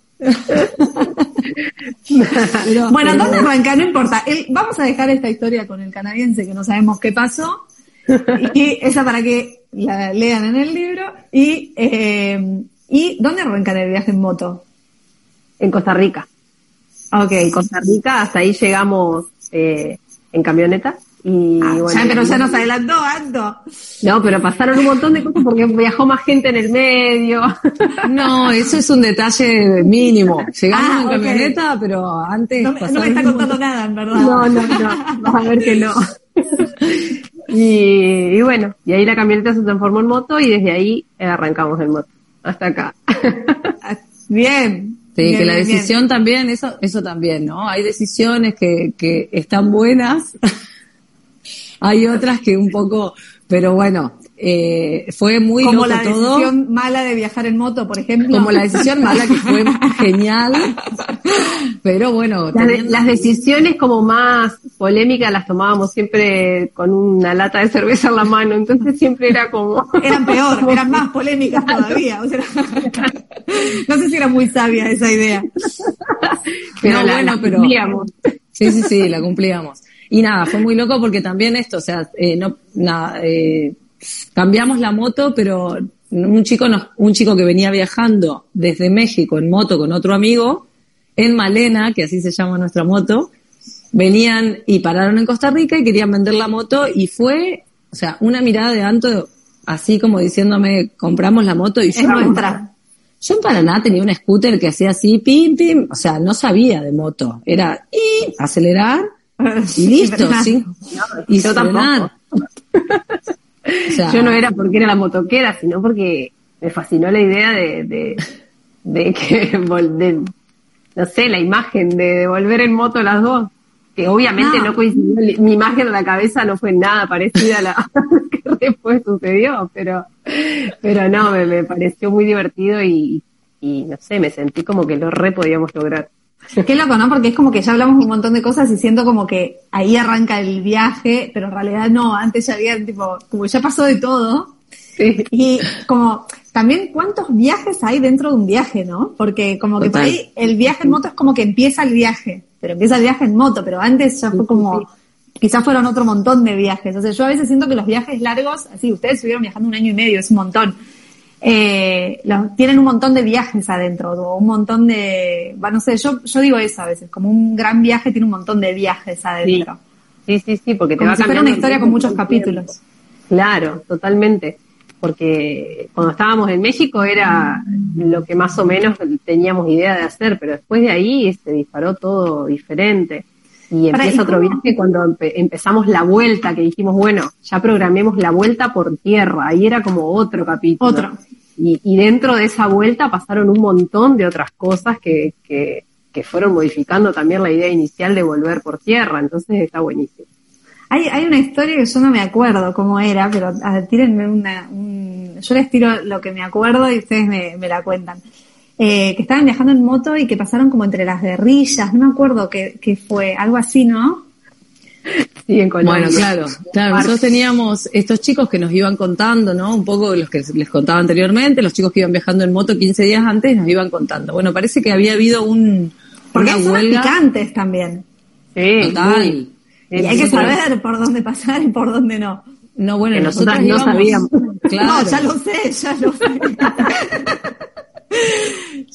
Pero- Bueno, ¿dónde arranca? No importa. El- vamos a dejar esta historia con el canadiense que no sabemos qué pasó. Y esa para que la lean en el libro. Y, eh, ¿y dónde arranca el viaje en moto? en Costa Rica. Ok. En Costa Rica, hasta ahí llegamos eh, en camioneta. Y Ah, bueno, ya, pero ya nos adelantó, Anto. No, pero pasaron un montón de cosas porque viajó más gente en el medio. *laughs* No, eso es un detalle mínimo. Llegamos Ah, en ok. camioneta, pero antes No, me- no me pasaron está contando nada, en verdad. No, no, no, vas a ver que no. *laughs* Y, y bueno, y ahí la camioneta se transformó en moto y desde ahí arrancamos en moto. Hasta acá. Ah, Bien. Sí, que la decisión también, eso, eso también, ¿no? Hay decisiones que, que están buenas, *laughs* hay otras que un poco, pero bueno, eh, fue muy como loco la todo. decisión mala de viajar en moto, por ejemplo. Como la decisión *laughs* mala que fue genial, pero bueno. Las, de- teniendo- las decisiones como más polémicas las tomábamos siempre con una lata de cerveza en la mano, entonces siempre era como... *laughs* Eran peor, eran más polémicas todavía. o sea, *laughs* no sé si era muy sabia esa idea. pero No, la- bueno, pero- cumplíamos. Sí, sí, sí, la cumplíamos. Y nada, fue muy loco porque también esto, o sea, eh, no, nada, eh, cambiamos la moto, pero un chico nos, un chico que venía viajando desde México en moto con otro amigo, en Malena, que así se llama nuestra moto, venían y pararon en Costa Rica y querían vender la moto y fue, o sea, una mirada de Anto así como diciéndome, compramos la moto y yo Es no- nuestra. yo en Paraná tenía un scooter que hacía así, pim, pim, o sea, no sabía de moto. Era y acelerar *laughs* y listo, sí. Y yo. *laughs* O sea, Yo no era porque era la motoquera, sino porque me fascinó la idea de, de, de que, *laughs* de, no sé, la imagen de, de volver en moto las dos. Que obviamente No. no, coincidió, mi imagen en la cabeza no fue nada parecida a la *laughs* que después sucedió, pero, pero no, me, me pareció muy divertido y, y no sé, me sentí como que lo re podíamos lograr. Qué loco, ¿no? Porque es como que ya hablamos un montón de cosas y siento como que ahí arranca el viaje, pero en realidad no, antes ya había tipo, como ya pasó de todo. Sí. Y como también cuántos viajes hay dentro de un viaje, ¿no? Porque como que por Total. ahí el viaje en moto es como que empieza el viaje, pero empieza el viaje en moto, pero antes ya fue como, quizás fueron otro montón de viajes. Entonces yo a veces siento que los viajes largos, así, ustedes estuvieron viajando un año y medio, es un montón. Eh, los- tienen un montón de viajes adentro, o un montón de, va, no sé, yo, yo digo eso a veces, como un gran viaje tiene un montón de viajes adentro. Sí, sí, sí, porque te Como va si fuera una historia con muchos capítulos. Claro, totalmente. Porque cuando estábamos en México era lo que más o menos teníamos idea de hacer, pero después de ahí se disparó todo diferente. Y empieza ¿y otro viaje cuando empe- empezamos la vuelta, que dijimos, bueno, ya programemos la vuelta por tierra. Ahí era como otro capítulo. Otro. Y, y dentro de esa vuelta pasaron un montón de otras cosas que, que, que fueron modificando también la idea inicial de volver por tierra. Entonces está buenísimo. Hay, hay una historia que yo no me acuerdo cómo era, pero a tírenme una, un- yo les tiro lo que me acuerdo y ustedes me, me la cuentan. Eh, que estaban viajando en moto y que pasaron como entre las guerrillas, no me acuerdo qué, qué fue, algo así, ¿no? Sí, en Colombia. Bueno, claro, claro. Nosotros teníamos estos chicos que nos iban contando, ¿no? Un poco los que les contaba anteriormente, los chicos que iban viajando en moto 15 días antes nos iban contando. Bueno, parece que había habido un, Porque una huelga. picantes también. Sí, Total. Y hay que saber por dónde pasar y por dónde no. No, bueno, Que nosotros no íbamos- sabíamos. Claro. No, ya lo sé, ya lo sé. *laughs*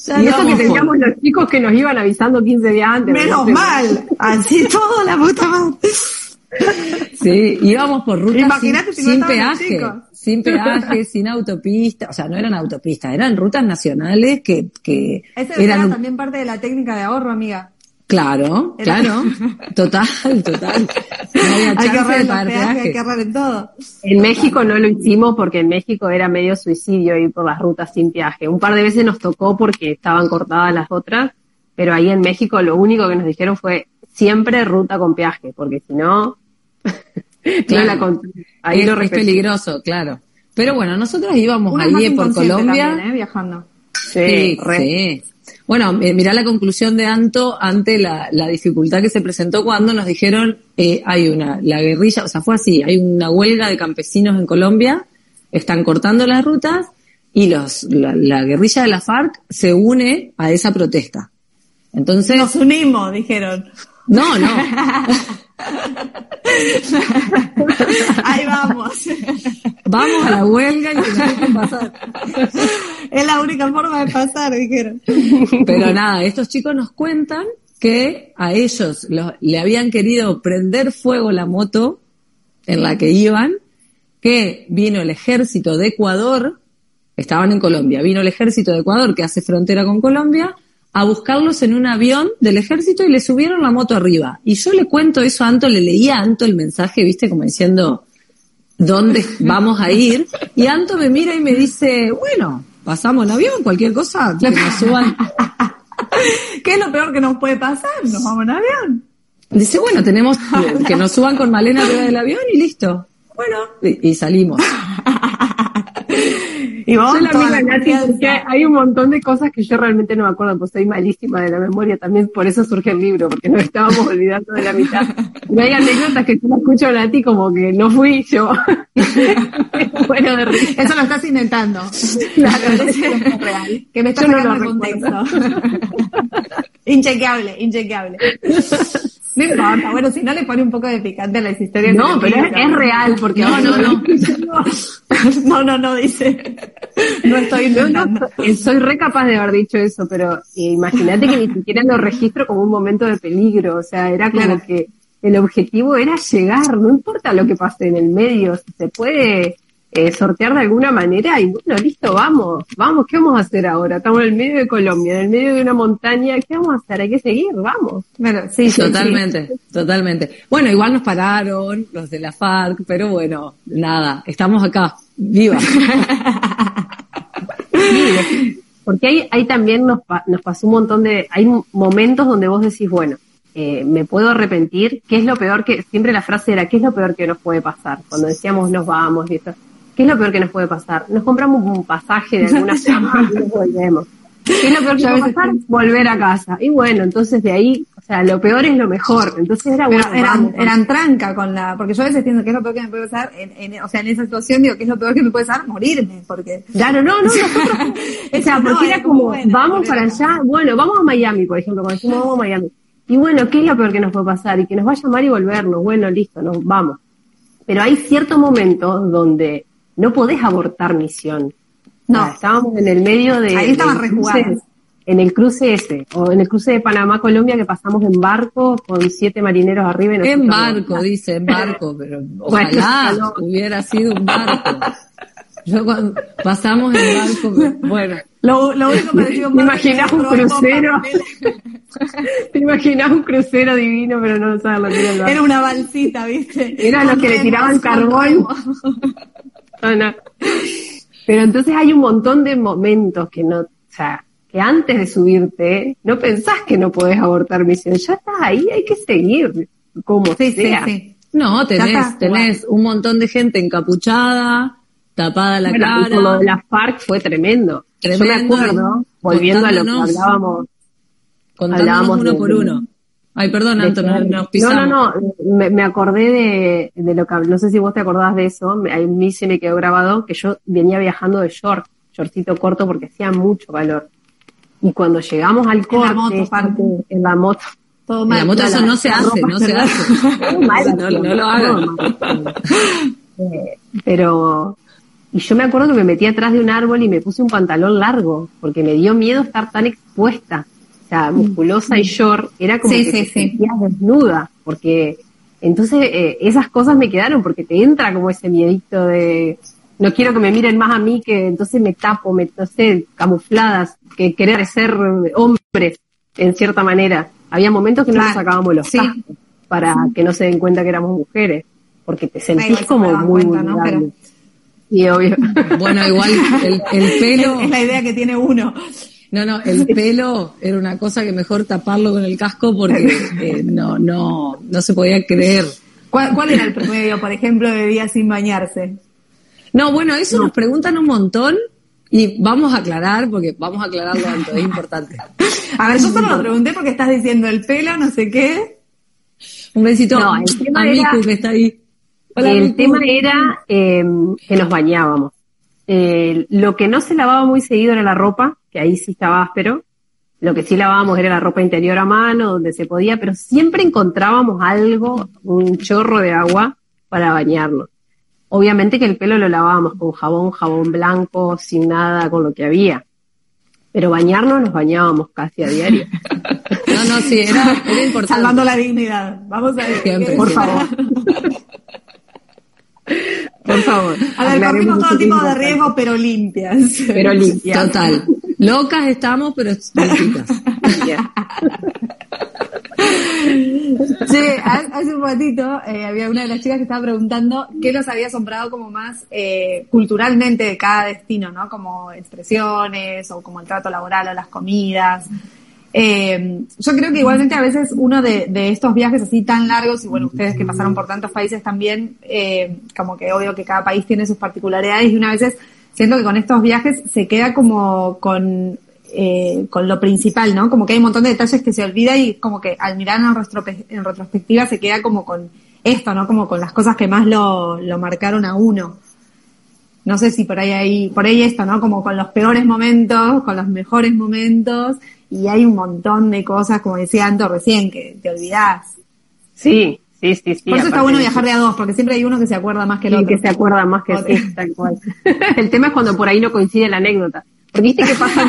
ya Y eso que teníamos los chicos que nos iban avisando 15 días antes. Menos ¿no? mal, así *laughs* todo la puta madre. Sí, íbamos por rutas sin, si no sin peaje, chicos. sin *laughs* peaje, sin autopista, o sea, no eran autopistas, eran rutas nacionales que, que Esa era eran, también parte de la técnica de ahorro, amiga. Claro, Era- claro, *laughs* total, total. No Hay que ahorrar en peajes, hay que ahorrar en todo. En México no lo hicimos porque en México era medio suicidio ir por las rutas sin peaje. Un par de veces nos tocó porque estaban cortadas las otras, pero ahí en México lo único que nos dijeron fue siempre ruta con peaje, porque si no, *laughs* no la con- ahí es, lo es peligroso, claro. Pero bueno, nosotros íbamos más ahí por Colombia. también, ¿eh? Viajando. Sí, re. sí. Bueno, eh, mirá la conclusión de Anto ante la, la dificultad que se presentó cuando nos dijeron eh, hay una, la guerrilla, o sea, fue así, hay una huelga de campesinos en Colombia, están cortando las rutas y los, la, la guerrilla de la FARC se une a esa protesta. Entonces, Nos unimos, dijeron. no, no, *laughs* *laughs* Ahí vamos. vamos a la huelga y que pasar. es la única forma de pasar, dijeron. Pero nada, estos chicos nos cuentan que a ellos lo- le habían querido prender fuego la moto en la que iban, que vino el ejército de Ecuador, estaban en Colombia, vino el ejército de Ecuador que hace frontera con Colombia, a buscarlos en un avión del ejército y le subieron la moto arriba. Y yo le cuento eso a Anto, le leía a Anto el mensaje, viste, como diciendo, ¿dónde *laughs* vamos a ir? Y Anto me mira y me dice, bueno, pasamos en avión, cualquier cosa, *laughs* que nos suban. *laughs* ¿Qué es lo peor que nos puede pasar? Nos vamos en avión. Dice, bueno, tenemos que nos suban con Malena arriba del avión y listo. Bueno, y, y salimos. Y vos, Yo la Nati, porque hay un montón de cosas que yo realmente no me acuerdo, pues soy malísima de la memoria, también por eso surge el libro, porque nos estábamos *laughs* olvidando de la mitad. Y hay anécdotas que yo escucho a Nati como que no fui yo. *laughs* bueno, de risa. Eso lo estás inventando. Claro, Eso es real. Que me estás Yo no lo el contexto. *laughs* inchequeable, inchequeable. No importa, bueno, si no le pone un poco de picante a las historias. No, pero es, es real, porque No, no, no. *laughs* No, no, no, dice. No estoy no inventando. so- soy re capaz de haber dicho eso, pero eh, imagínate que ni siquiera lo registro como un momento de peligro, o sea, era como Claro. que el objetivo era llegar, no importa lo que pase en el medio, si se puede eh, sortear de alguna manera y bueno, listo, vamos, vamos, ¿qué vamos a hacer ahora? Estamos en el medio de Colombia, en el medio de una montaña, ¿qué vamos a hacer? Hay que seguir, vamos. Bueno, sí, sí, Totalmente, totalmente. Bueno, igual nos pararon los de la FARC, pero bueno, nada, estamos acá, viva. Sí, *laughs* porque hay, hay también nos, pa- nos pasó un montón de, hay momentos donde vos decís, bueno, eh, me puedo arrepentir, ¿qué es lo peor que, siempre la frase era, ¿qué es lo peor que nos puede pasar? Cuando decíamos nos vamos y esto, ¿qué es lo peor que nos puede pasar? Nos compramos un pasaje de alguna *laughs* forma y nos volvemos. ¿Qué es lo peor que puede pasar? Volver a casa. Y bueno, entonces de ahí, o sea, lo peor es lo mejor. Entonces era bueno, eran, eran tranca con la, porque yo a veces entiendo que es lo peor que me puede pasar, en, en- o sea, en esa situación digo que es lo peor que me puede pasar, morirme, porque Claro, no, no, nosotros, *laughs* o sea, porque era era como, bueno, vamos para allá, bueno, vamos a Miami, por ejemplo, cuando decimos vamos a Miami. Y bueno, ¿qué es lo peor que nos puede pasar? Y que nos va a llamar y volvernos, bueno, listo, nos vamos. Pero hay ciertos momentos donde no podés abortar misión. No. O sea, estábamos en el medio de... Ahí estaban rejugadas. En el cruce ese, o en el cruce de Panamá-Colombia, que pasamos en barco con siete marineros arriba y En barco, dice, en barco, pero *laughs* Bueno, ojalá no. hubiera sido un barco. Yo cuando pasamos en barco, bueno, lo, lo único parecido ¿Te imaginas un crucero? Te imaginas un crucero divino, pero no sabes lo que era el barco. Era una balsita, ¿viste? Era los que le tiraban carbón. Pero entonces hay un montón de momentos que no, o sea, que antes de subirte, no pensás que no podés abortar misión. Ya estás ahí, hay que seguir, como Sí, sea. sí. no, tenés, tenés un montón de gente encapuchada, tapada la Bueno, y cara. por lo de la FARC fue tremendo. Yo me Tremendo, acuerdo, volviendo a lo que hablábamos, contándonos hablábamos uno de- por uno. Ay, perdón, de Anto, que- nos, nos pisamos. No, no, no, me, me acordé de, de lo que, no sé si vos te acordás de eso, a mí se me quedó grabado que yo venía viajando de short, shortcito corto porque hacía mucho calor. Y cuando llegamos al la corte, moto, aparte. en la moto, Todo En mal. la moto la- eso no se la hace, no se hace. *laughs* Mal, No, no lo hagan. Eh, pero, y yo me acuerdo que me metí atrás de un árbol y me puse un pantalón largo, porque me dio miedo estar tan expuesta. O sea, musculosa y short, era como Sí, que sí, te sí. sentías desnuda, porque entonces eh, esas cosas me quedaron, porque te entra como ese miedito de no quiero que me miren más a mí, que entonces me tapo, me, no sé, camufladas, que querer ser hombres, en cierta manera. Había momentos que no nos sacábamos los sí. cascos para que no se den cuenta que éramos mujeres, porque te sentís como muy cuenta. Y obvio. Bueno, igual el, el *laughs* pelo, Es la idea que tiene uno. No, no, el *laughs* pelo era una cosa que mejor taparlo con el casco porque eh, no, no, no se podía creer. ¿Cuál, cuál era el promedio, por ejemplo, de días sin bañarse? No, bueno, eso nos preguntan un montón y vamos a aclarar, porque vamos a aclararlo antes, es importante. *laughs* A ver, yo solo lo pregunté porque estás diciendo el pelo, no sé qué. Un besito No, el tema a Miku que está ahí. Hola, el Miku. tema era eh, que nos bañábamos. Eh, lo que no se lavaba muy seguido era la ropa, que ahí sí estaba áspero. Lo que sí lavábamos era la ropa interior a mano, donde se podía, pero siempre encontrábamos algo, un chorro de agua para bañarnos. Obviamente que el pelo lo lavábamos con jabón, jabón blanco, sin nada, con lo que había. Pero bañarnos nos bañábamos casi a diario. *laughs* No, no, sí, era, era importante. Salvando la dignidad. Vamos a ver. Siempre, Por favor. Por favor. A ver, corrimos todo tipo de importante. riesgo, pero limpias. Pero limpias. Total. Locas estamos, pero limpitas. *laughs* Sí, ha- hace un ratito eh, había una de las chicas que estaba preguntando qué los había asombrado como más eh, culturalmente de cada destino, ¿no? Como expresiones o como el trato laboral o las comidas. Eh, yo creo que igualmente a veces uno de, de, estos viajes así tan largos, y bueno, ustedes que pasaron por tantos países también, eh, como que obvio que cada país tiene sus particularidades y una vez siento que con estos viajes se queda como con, eh, con lo principal, ¿no? Como que hay un montón de detalles que se olvida y como que al mirar en, retrospectiva se queda como con esto, ¿no? Como con las cosas que más lo, lo marcaron a uno no sé si por ahí hay, por ahí esto, ¿no? Como con los peores momentos, con los mejores momentos, y hay un montón de cosas, como decía Anto recién, que te olvidás. Sí, sí, sí, sí. Por eso está bueno viajar de a dos, porque siempre hay uno que se acuerda más que el sí, otro. que se acuerda más que sí, tal cual. *laughs* el tema es cuando por ahí no coincide la anécdota. ¿Viste qué pasa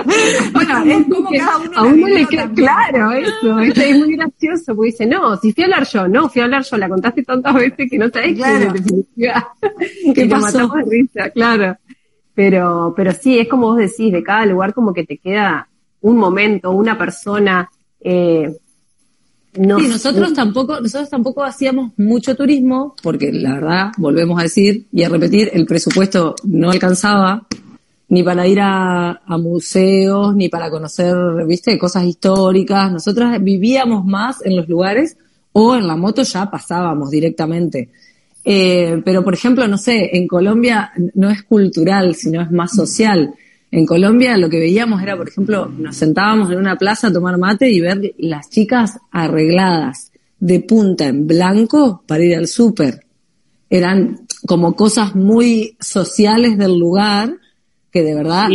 *laughs* bueno, es como cada uno. A uno le queda claro eso, es muy gracioso, porque dice, no, si fui a hablar yo, no, fui a hablar yo, la contaste tantas veces que no sabés claro. que, *laughs* ¿Qué pasó? de risa, claro. Pero, pero sí, es como vos decís, de cada lugar como que te queda un momento, una persona, eh, no, sí, nosotros tampoco, nosotros tampoco hacíamos mucho turismo, porque la verdad, volvemos a decir y a repetir, el presupuesto no alcanzaba ni para ir a, museos, ni para conocer, viste, cosas históricas. Nosotros vivíamos más en los lugares o en la moto ya pasábamos directamente. Eh, pero, por ejemplo, no sé, en Colombia no es cultural, sino es más social. En Colombia lo que veíamos era, por ejemplo, nos sentábamos en una plaza a tomar mate y ver las chicas arregladas de punta en blanco para ir al súper. Eran como cosas muy sociales del lugar que de verdad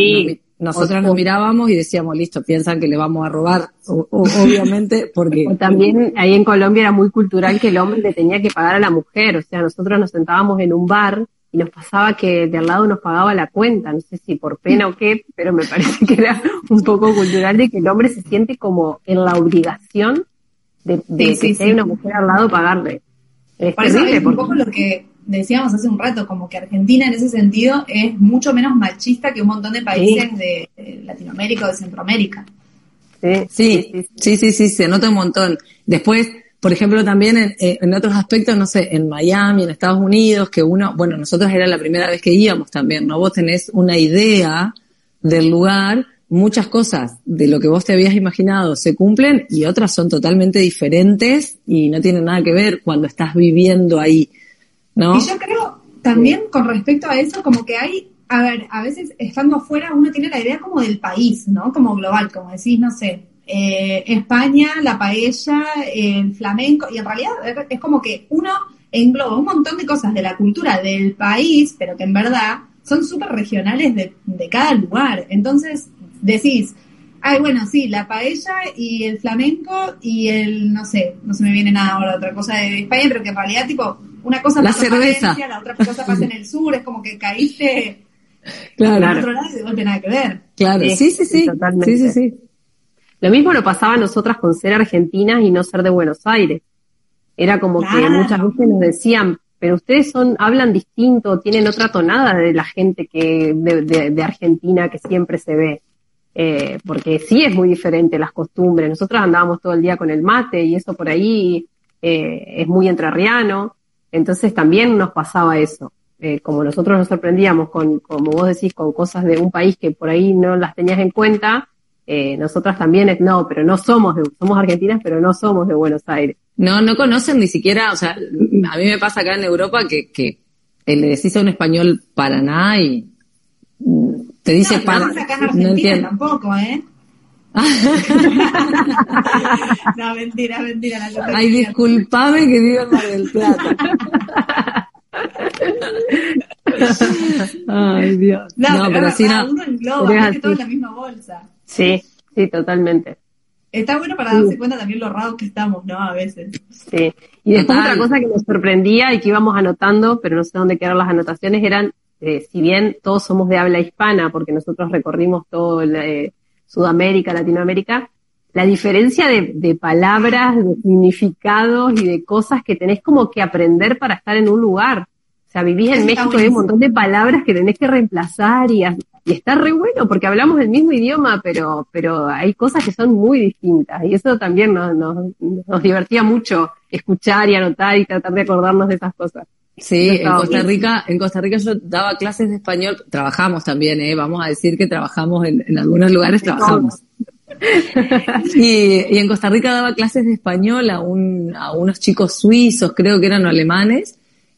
nosotros nos mirábamos y decíamos, listo, piensan que le vamos a robar, obviamente, *laughs* porque... también ahí en Colombia era muy cultural que el hombre le tenía que pagar a la mujer, o sea, nosotros nos sentábamos en un bar y nos pasaba que de al lado nos pagaba la cuenta, no sé si por pena o qué, pero me parece que era un poco cultural de que el hombre se siente como en la obligación de, que hay una mujer al lado pagarle. Es por eso es un poco lo que decíamos hace un rato, como que Argentina en ese sentido es mucho menos machista que un montón de países de, Latinoamérica o de Centroamérica. Sí sí, sí, sí, sí, se nota un montón. Después, por ejemplo, también en, eh, en, otros aspectos, no sé, en Miami, en Estados Unidos, que uno, bueno, nosotros era la primera vez que íbamos también, ¿no? Vos tenés una idea del lugar, muchas cosas de lo que vos te habías imaginado se cumplen y otras son totalmente diferentes y no tienen nada que ver cuando estás viviendo ahí. ¿no? Y yo creo también con respecto a eso, como que hay, a ver, a veces estando afuera uno tiene la idea como del país, ¿no? Como global, como decís, no sé, eh, España, la paella, el flamenco, y en realidad es como que uno engloba un montón de cosas de la cultura del país, pero que en verdad son súper regionales de, de cada lugar. Entonces decís, ay, bueno, sí, la paella y el flamenco y el, no sé, no se me viene nada ahora otra cosa de España, pero que en realidad tipo una cosa la pasa cerveza. en la otra cosa pasa en el sur, es como que caíste claro. en otro lado y no tiene nada que ver. Claro, sí, sí, sí. Totalmente. Sí, sí, sí. Lo mismo lo pasaba a nosotras con ser argentinas y no ser de Buenos Aires. Era como que muchas veces nos decían, pero ustedes son, hablan distinto, tienen otra tonada de la gente que, de, de, Argentina que siempre se ve. Eh, porque sí es muy diferente las costumbres. Nosotros andábamos todo el día con el mate y eso por ahí eh, es muy entrerriano. Entonces también nos pasaba eso. Eh, como nosotros nos sorprendíamos con, como vos decís, con cosas de un país que por ahí no las tenías en cuenta, eh, nosotras también, no, pero no somos de, somos argentinas, pero no somos de Buenos Aires. No, no conocen ni siquiera, o sea, a mí me pasa acá en Europa que, que le decís a un español Paraná y te dice no, para, no entiendo. tampoco, ¿eh? *laughs* no, mentira, mentira. La Ay, disculpame que vivo en Mar del Plata. *laughs* Ay, Dios. No, pero, pero no. Uno engloba, todo en la misma bolsa. Sí, sí, totalmente. Está bueno para darse cuenta también lo raros que estamos, ¿no? A veces. Sí. Y después otra cosa que nos sorprendía y que íbamos anotando, pero no sé dónde quedaron las anotaciones, eran, eh, si bien todos somos de habla hispana, porque nosotros recorrimos todo el, eh, Sudamérica, Latinoamérica, la diferencia de, palabras, de significados y de cosas que tenés como que aprender para estar en un lugar. O sea, vivís en México y hay un montón de palabras que tenés que reemplazar y, y está re bueno porque hablamos el mismo idioma, pero, pero hay cosas que son muy distintas y eso también nos, nos, nos divertía mucho escuchar y anotar y tratar de acordarnos de esas cosas. Sí, en Costa Rica, en Costa Rica yo daba clases de español, trabajamos también, eh, vamos a decir que trabajamos en, en algunos lugares trabajamos. *laughs* y, y, en Costa Rica daba clases de español a, un, a unos chicos suizos, creo que eran alemanes,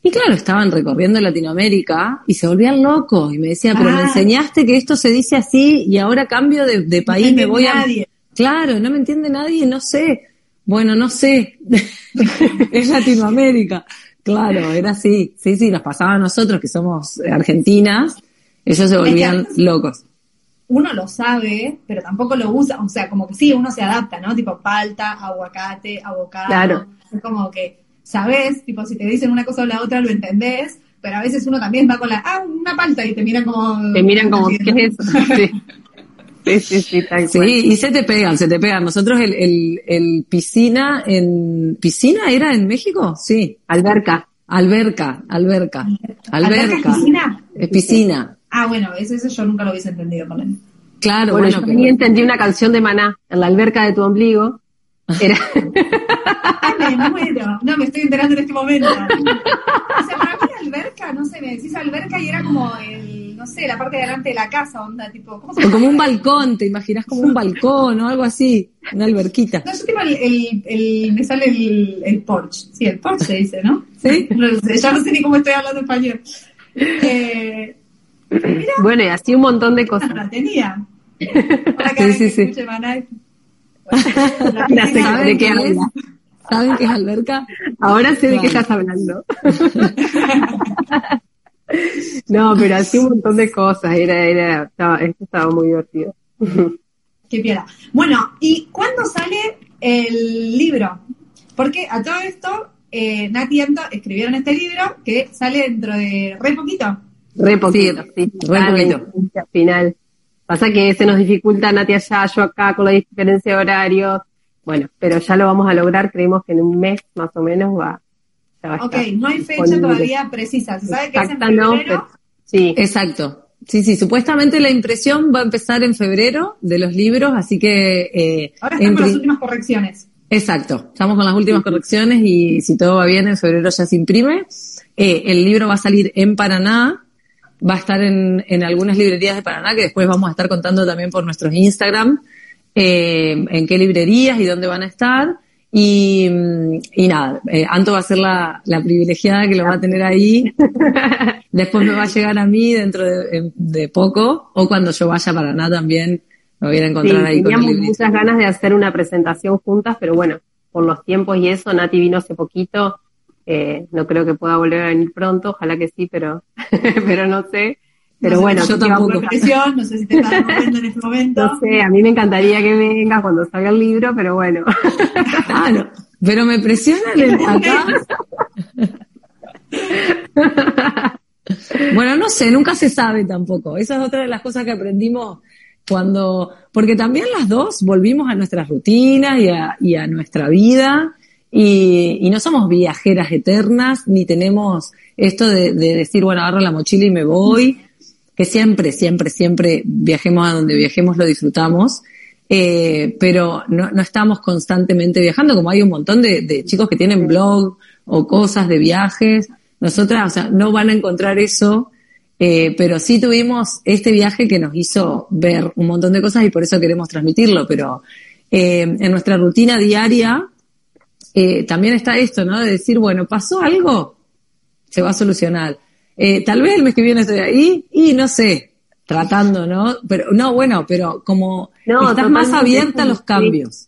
y claro, estaban recorriendo Latinoamérica y se volvían locos y me decía, pero me enseñaste que esto se dice así y ahora cambio de, de país, me voy a... Claro, no me entiende nadie, no sé. Bueno, no sé. *laughs* es Latinoamérica. Claro, era así. Sí, sí, nos pasaba a nosotros que somos argentinas, ellos se volvían locos uno lo sabe, pero tampoco lo usa, o sea, como que sí, uno se adapta, ¿no? Tipo palta, aguacate, abocado. Claro. Es como que sabes, tipo, si te dicen una cosa o la otra, lo entendés, pero a veces uno también va con la, ah, una palta, y te miran como... Te miran como, ¿qué es eso? Sí. Sí, sí, sí, y se te pegan, se te pegan. Nosotros el, el, el piscina en, ¿piscina era en México? Sí. Alberca. Alberca, alberca. Alberca. piscina? Es piscina. Ah, bueno, eso, eso yo nunca lo hubiese entendido con él. Claro, bueno, yo también entendí una canción de Maná, en la alberca de tu ombligo. Era... *laughs* me muero. No, me estoy enterando en este momento. O sea, para mí alberca, no sé, me decís alberca y era como el, no sé, la parte de delante de la casa, onda, tipo, ¿cómo se O como un balcón, te imaginas como un balcón o algo así, una alberquita. No, yo tipo el, el, el me sale el, el porch. Sí, el porch se dice, ¿no? Sí. No sé, ya no sé ni cómo estoy hablando español. Eh, bueno, y así un montón de cosas. La tenía. *laughs* sí, sí, sí. ¿Saben de qué es? ¿Saben qué es alberca? Ahora sé de qué estás hablando. no, pero así un montón de cosas. Era, era, estaba, esto estaba muy divertido. qué piedra. Bueno, ¿y cuándo sale el libro? Porque a todo esto, eh, Nati y Anto escribieron este libro que sale dentro de re poquito. Re poquito, sí, re poquito. Al final. Pasa que se nos dificulta Nati allá, yo acá con la diferencia de horario. Bueno, pero ya lo vamos a lograr, creemos que en un mes más o menos va. Ya va ok, no hay fecha todavía precisa. ¿Se sabe que es en febrero? sí. Exacto. Sí, sí, supuestamente la impresión va a empezar en febrero de los libros, así que... Eh, Ahora estamos con las últimas correcciones. Exacto, estamos con las últimas correcciones y si todo va bien en febrero ya se imprime. Eh, el libro va a salir en Paraná, va a estar en, en algunas librerías de Paraná, que después vamos a estar contando también por nuestros Instagram, eh, en qué librerías y dónde van a estar. Y, y nada, eh, Anto va a ser la, la, privilegiada que lo va a tener ahí. *laughs* Después me va a llegar a mí dentro de, de poco, o cuando yo vaya a Paraná también me voy a encontrar ahí con Teníamos muchas ganas de hacer una presentación juntas, pero bueno, por los tiempos y eso, Nati vino hace poquito, eh, no creo que pueda volver a venir pronto, ojalá que sí, pero, *laughs* pero no sé. Pero bueno, yo tampoco. Presión, *laughs* no sé si te estás en este momento. No sé, a mí me encantaría que venga cuando salga el libro, pero bueno. *laughs* Claro, pero me presionan acá. bueno, no sé, nunca se sabe tampoco. Esa es otra de las cosas que aprendimos cuando, porque también las dos volvimos a nuestras rutinas y a, y a nuestra vida y, y, no somos viajeras eternas, ni tenemos esto de, de, decir, bueno, agarro la mochila y me voy, que siempre, siempre, siempre viajemos a donde viajemos, lo disfrutamos, eh, pero no, no estamos constantemente viajando, como hay un montón de, de chicos que tienen blog o cosas de viajes. Nosotras, o sea, no van a encontrar eso, eh, pero sí tuvimos este viaje que nos hizo ver un montón de cosas y por eso queremos transmitirlo, pero eh, en nuestra rutina diaria, eh, también está esto, ¿no? De decir, bueno, pasó algo, se va a solucionar. Eh, tal vez el mes que viene estoy ahí y no sé, tratando, ¿no? Pero no, bueno, pero como estás más abierta a los cambios.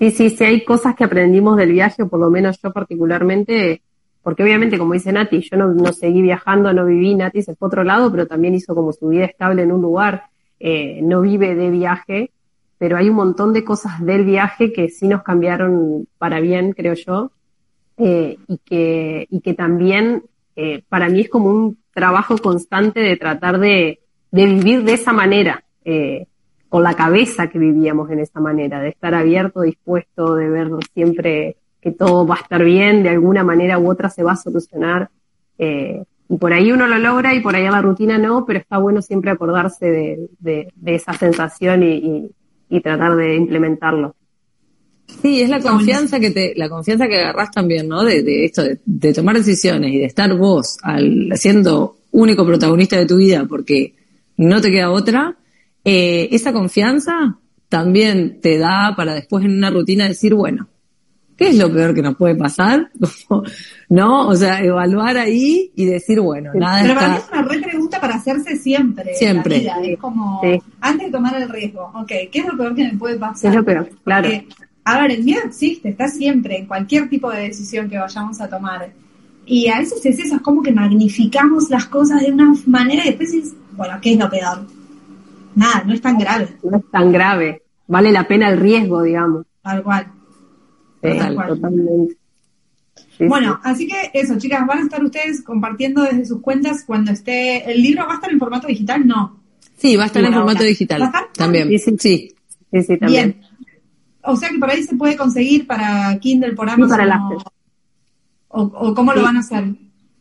Sí, sí, sí, hay cosas que aprendimos del viaje, o por lo menos yo particularmente, porque obviamente, como dice Nati, yo no, no seguí viajando, no viví, Nati se fue a otro lado, pero también hizo como su vida estable en un lugar, eh, no vive de viaje, pero hay un montón de cosas del viaje que sí nos cambiaron para bien, creo yo, eh, y, que, y que también eh, para mí es como un trabajo constante de tratar de, vivir de esa manera, eh, con la cabeza que vivíamos en esa manera, de estar abierto, dispuesto, de ver siempre que todo va a estar bien, de alguna manera u otra se va a solucionar. Y por ahí uno lo logra y por ahí a la rutina no, pero está bueno siempre acordarse de, esa sensación y, y tratar de implementarlo. Sí, es la confianza que te, la confianza que agarrás también, ¿no? De, de esto, de, tomar decisiones y de estar vos al, siendo único protagonista de tu vida porque no te queda otra. Eh, esa confianza también te da para después en una rutina decir, bueno, ¿qué es lo peor que nos puede pasar? *laughs* ¿No? O sea, evaluar ahí y decir, bueno, nada Pero para mí es una re pregunta para hacerse siempre. Siempre. En la vida. Es como, antes de tomar el riesgo, ok, ¿qué es lo peor que me puede pasar? ¿Qué es lo peor? Claro. a ver, el miedo existe, está siempre, en cualquier tipo de decisión que vayamos a tomar. Y a veces es eso, es como que magnificamos las cosas de una manera y después dices, bueno, ¿qué es lo peor? Nada, no es tan grave. No es tan grave. Vale la pena el riesgo, digamos. Tal cual. Totalmente. bueno, así que eso, chicas, van a estar ustedes compartiendo desde sus cuentas cuando esté. ¿El libro va a estar en formato digital? No. Sí, va a estar en formato digital. También. Sí, sí. sí. también. Bien. O sea que por ahí se puede conseguir para Kindle, por Amazon. para o, o, cómo lo van a hacer.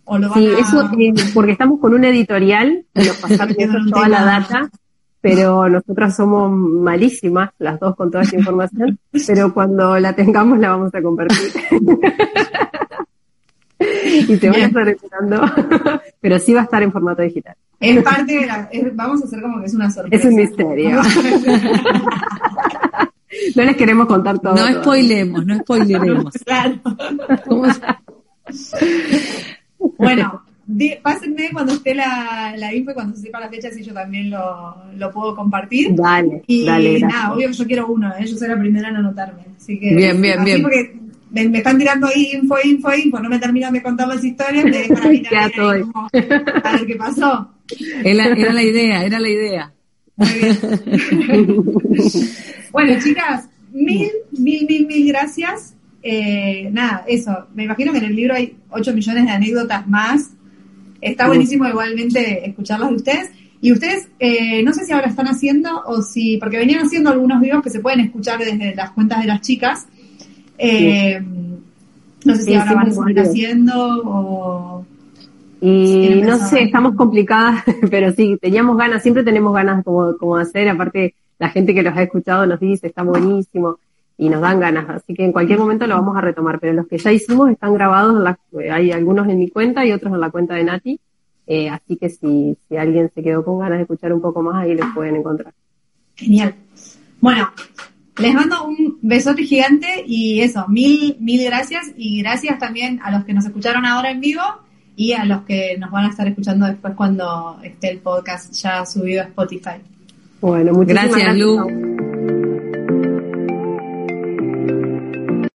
¿O lo van sí, eso eh, porque estamos con una editorial *laughs* y nos pasaron toda la data pero nosotras somos malísimas, las dos con toda esta información, pero cuando la tengamos la vamos a compartir. y te van a estar esperando, pero sí va a estar en formato digital. Es parte de la, vamos a hacer como que es una sorpresa. Es un misterio. *laughs* no les queremos contar todo. No spoilemos, no spoileremos. Claro. bueno, pásenme cuando esté la, la info y cuando se sepa la fecha, si yo también lo, lo puedo compartir. Dale, y dale. nada, obvio que yo quiero uno, ¿eh? yo soy la primera en anotarme. Así que, bien, bien, bien. Porque me, me, están tirando ahí info, info, info, no me terminan de contar las historias, me dejan a *laughs* mí como, a ver qué pasó. Era, era la idea, era la idea. Muy bien. *laughs* bueno, chicas, mil, mil, mil, mil gracias. Eh, nada, eso. Me imagino que en el libro hay 8 millones de anécdotas más Está buenísimo igualmente escucharlas de ustedes. Y ustedes, eh, no sé si ahora están haciendo o si, porque venían haciendo algunos videos que se pueden escuchar desde las cuentas de las chicas. Eh, no sé si ahora van a seguir haciendo o... Y no sé, estamos complicadas, *laughs* pero sí, teníamos ganas, siempre tenemos ganas como, como hacer, aparte la gente que los ha escuchado nos dice, está buenísimo y nos dan ganas, así que en cualquier momento lo vamos a retomar, pero los que ya hicimos están grabados, hay algunos en mi cuenta y otros en la cuenta de Nati, eh, así que si, si alguien se quedó con ganas de escuchar un poco más, ahí los pueden encontrar. Genial. Bueno, les mando un besote gigante y eso, mil, mil gracias y gracias también a los que nos escucharon ahora en vivo y a los que nos van a estar escuchando después cuando esté el podcast ya subido a Spotify. Bueno, muchas gracias, Lu.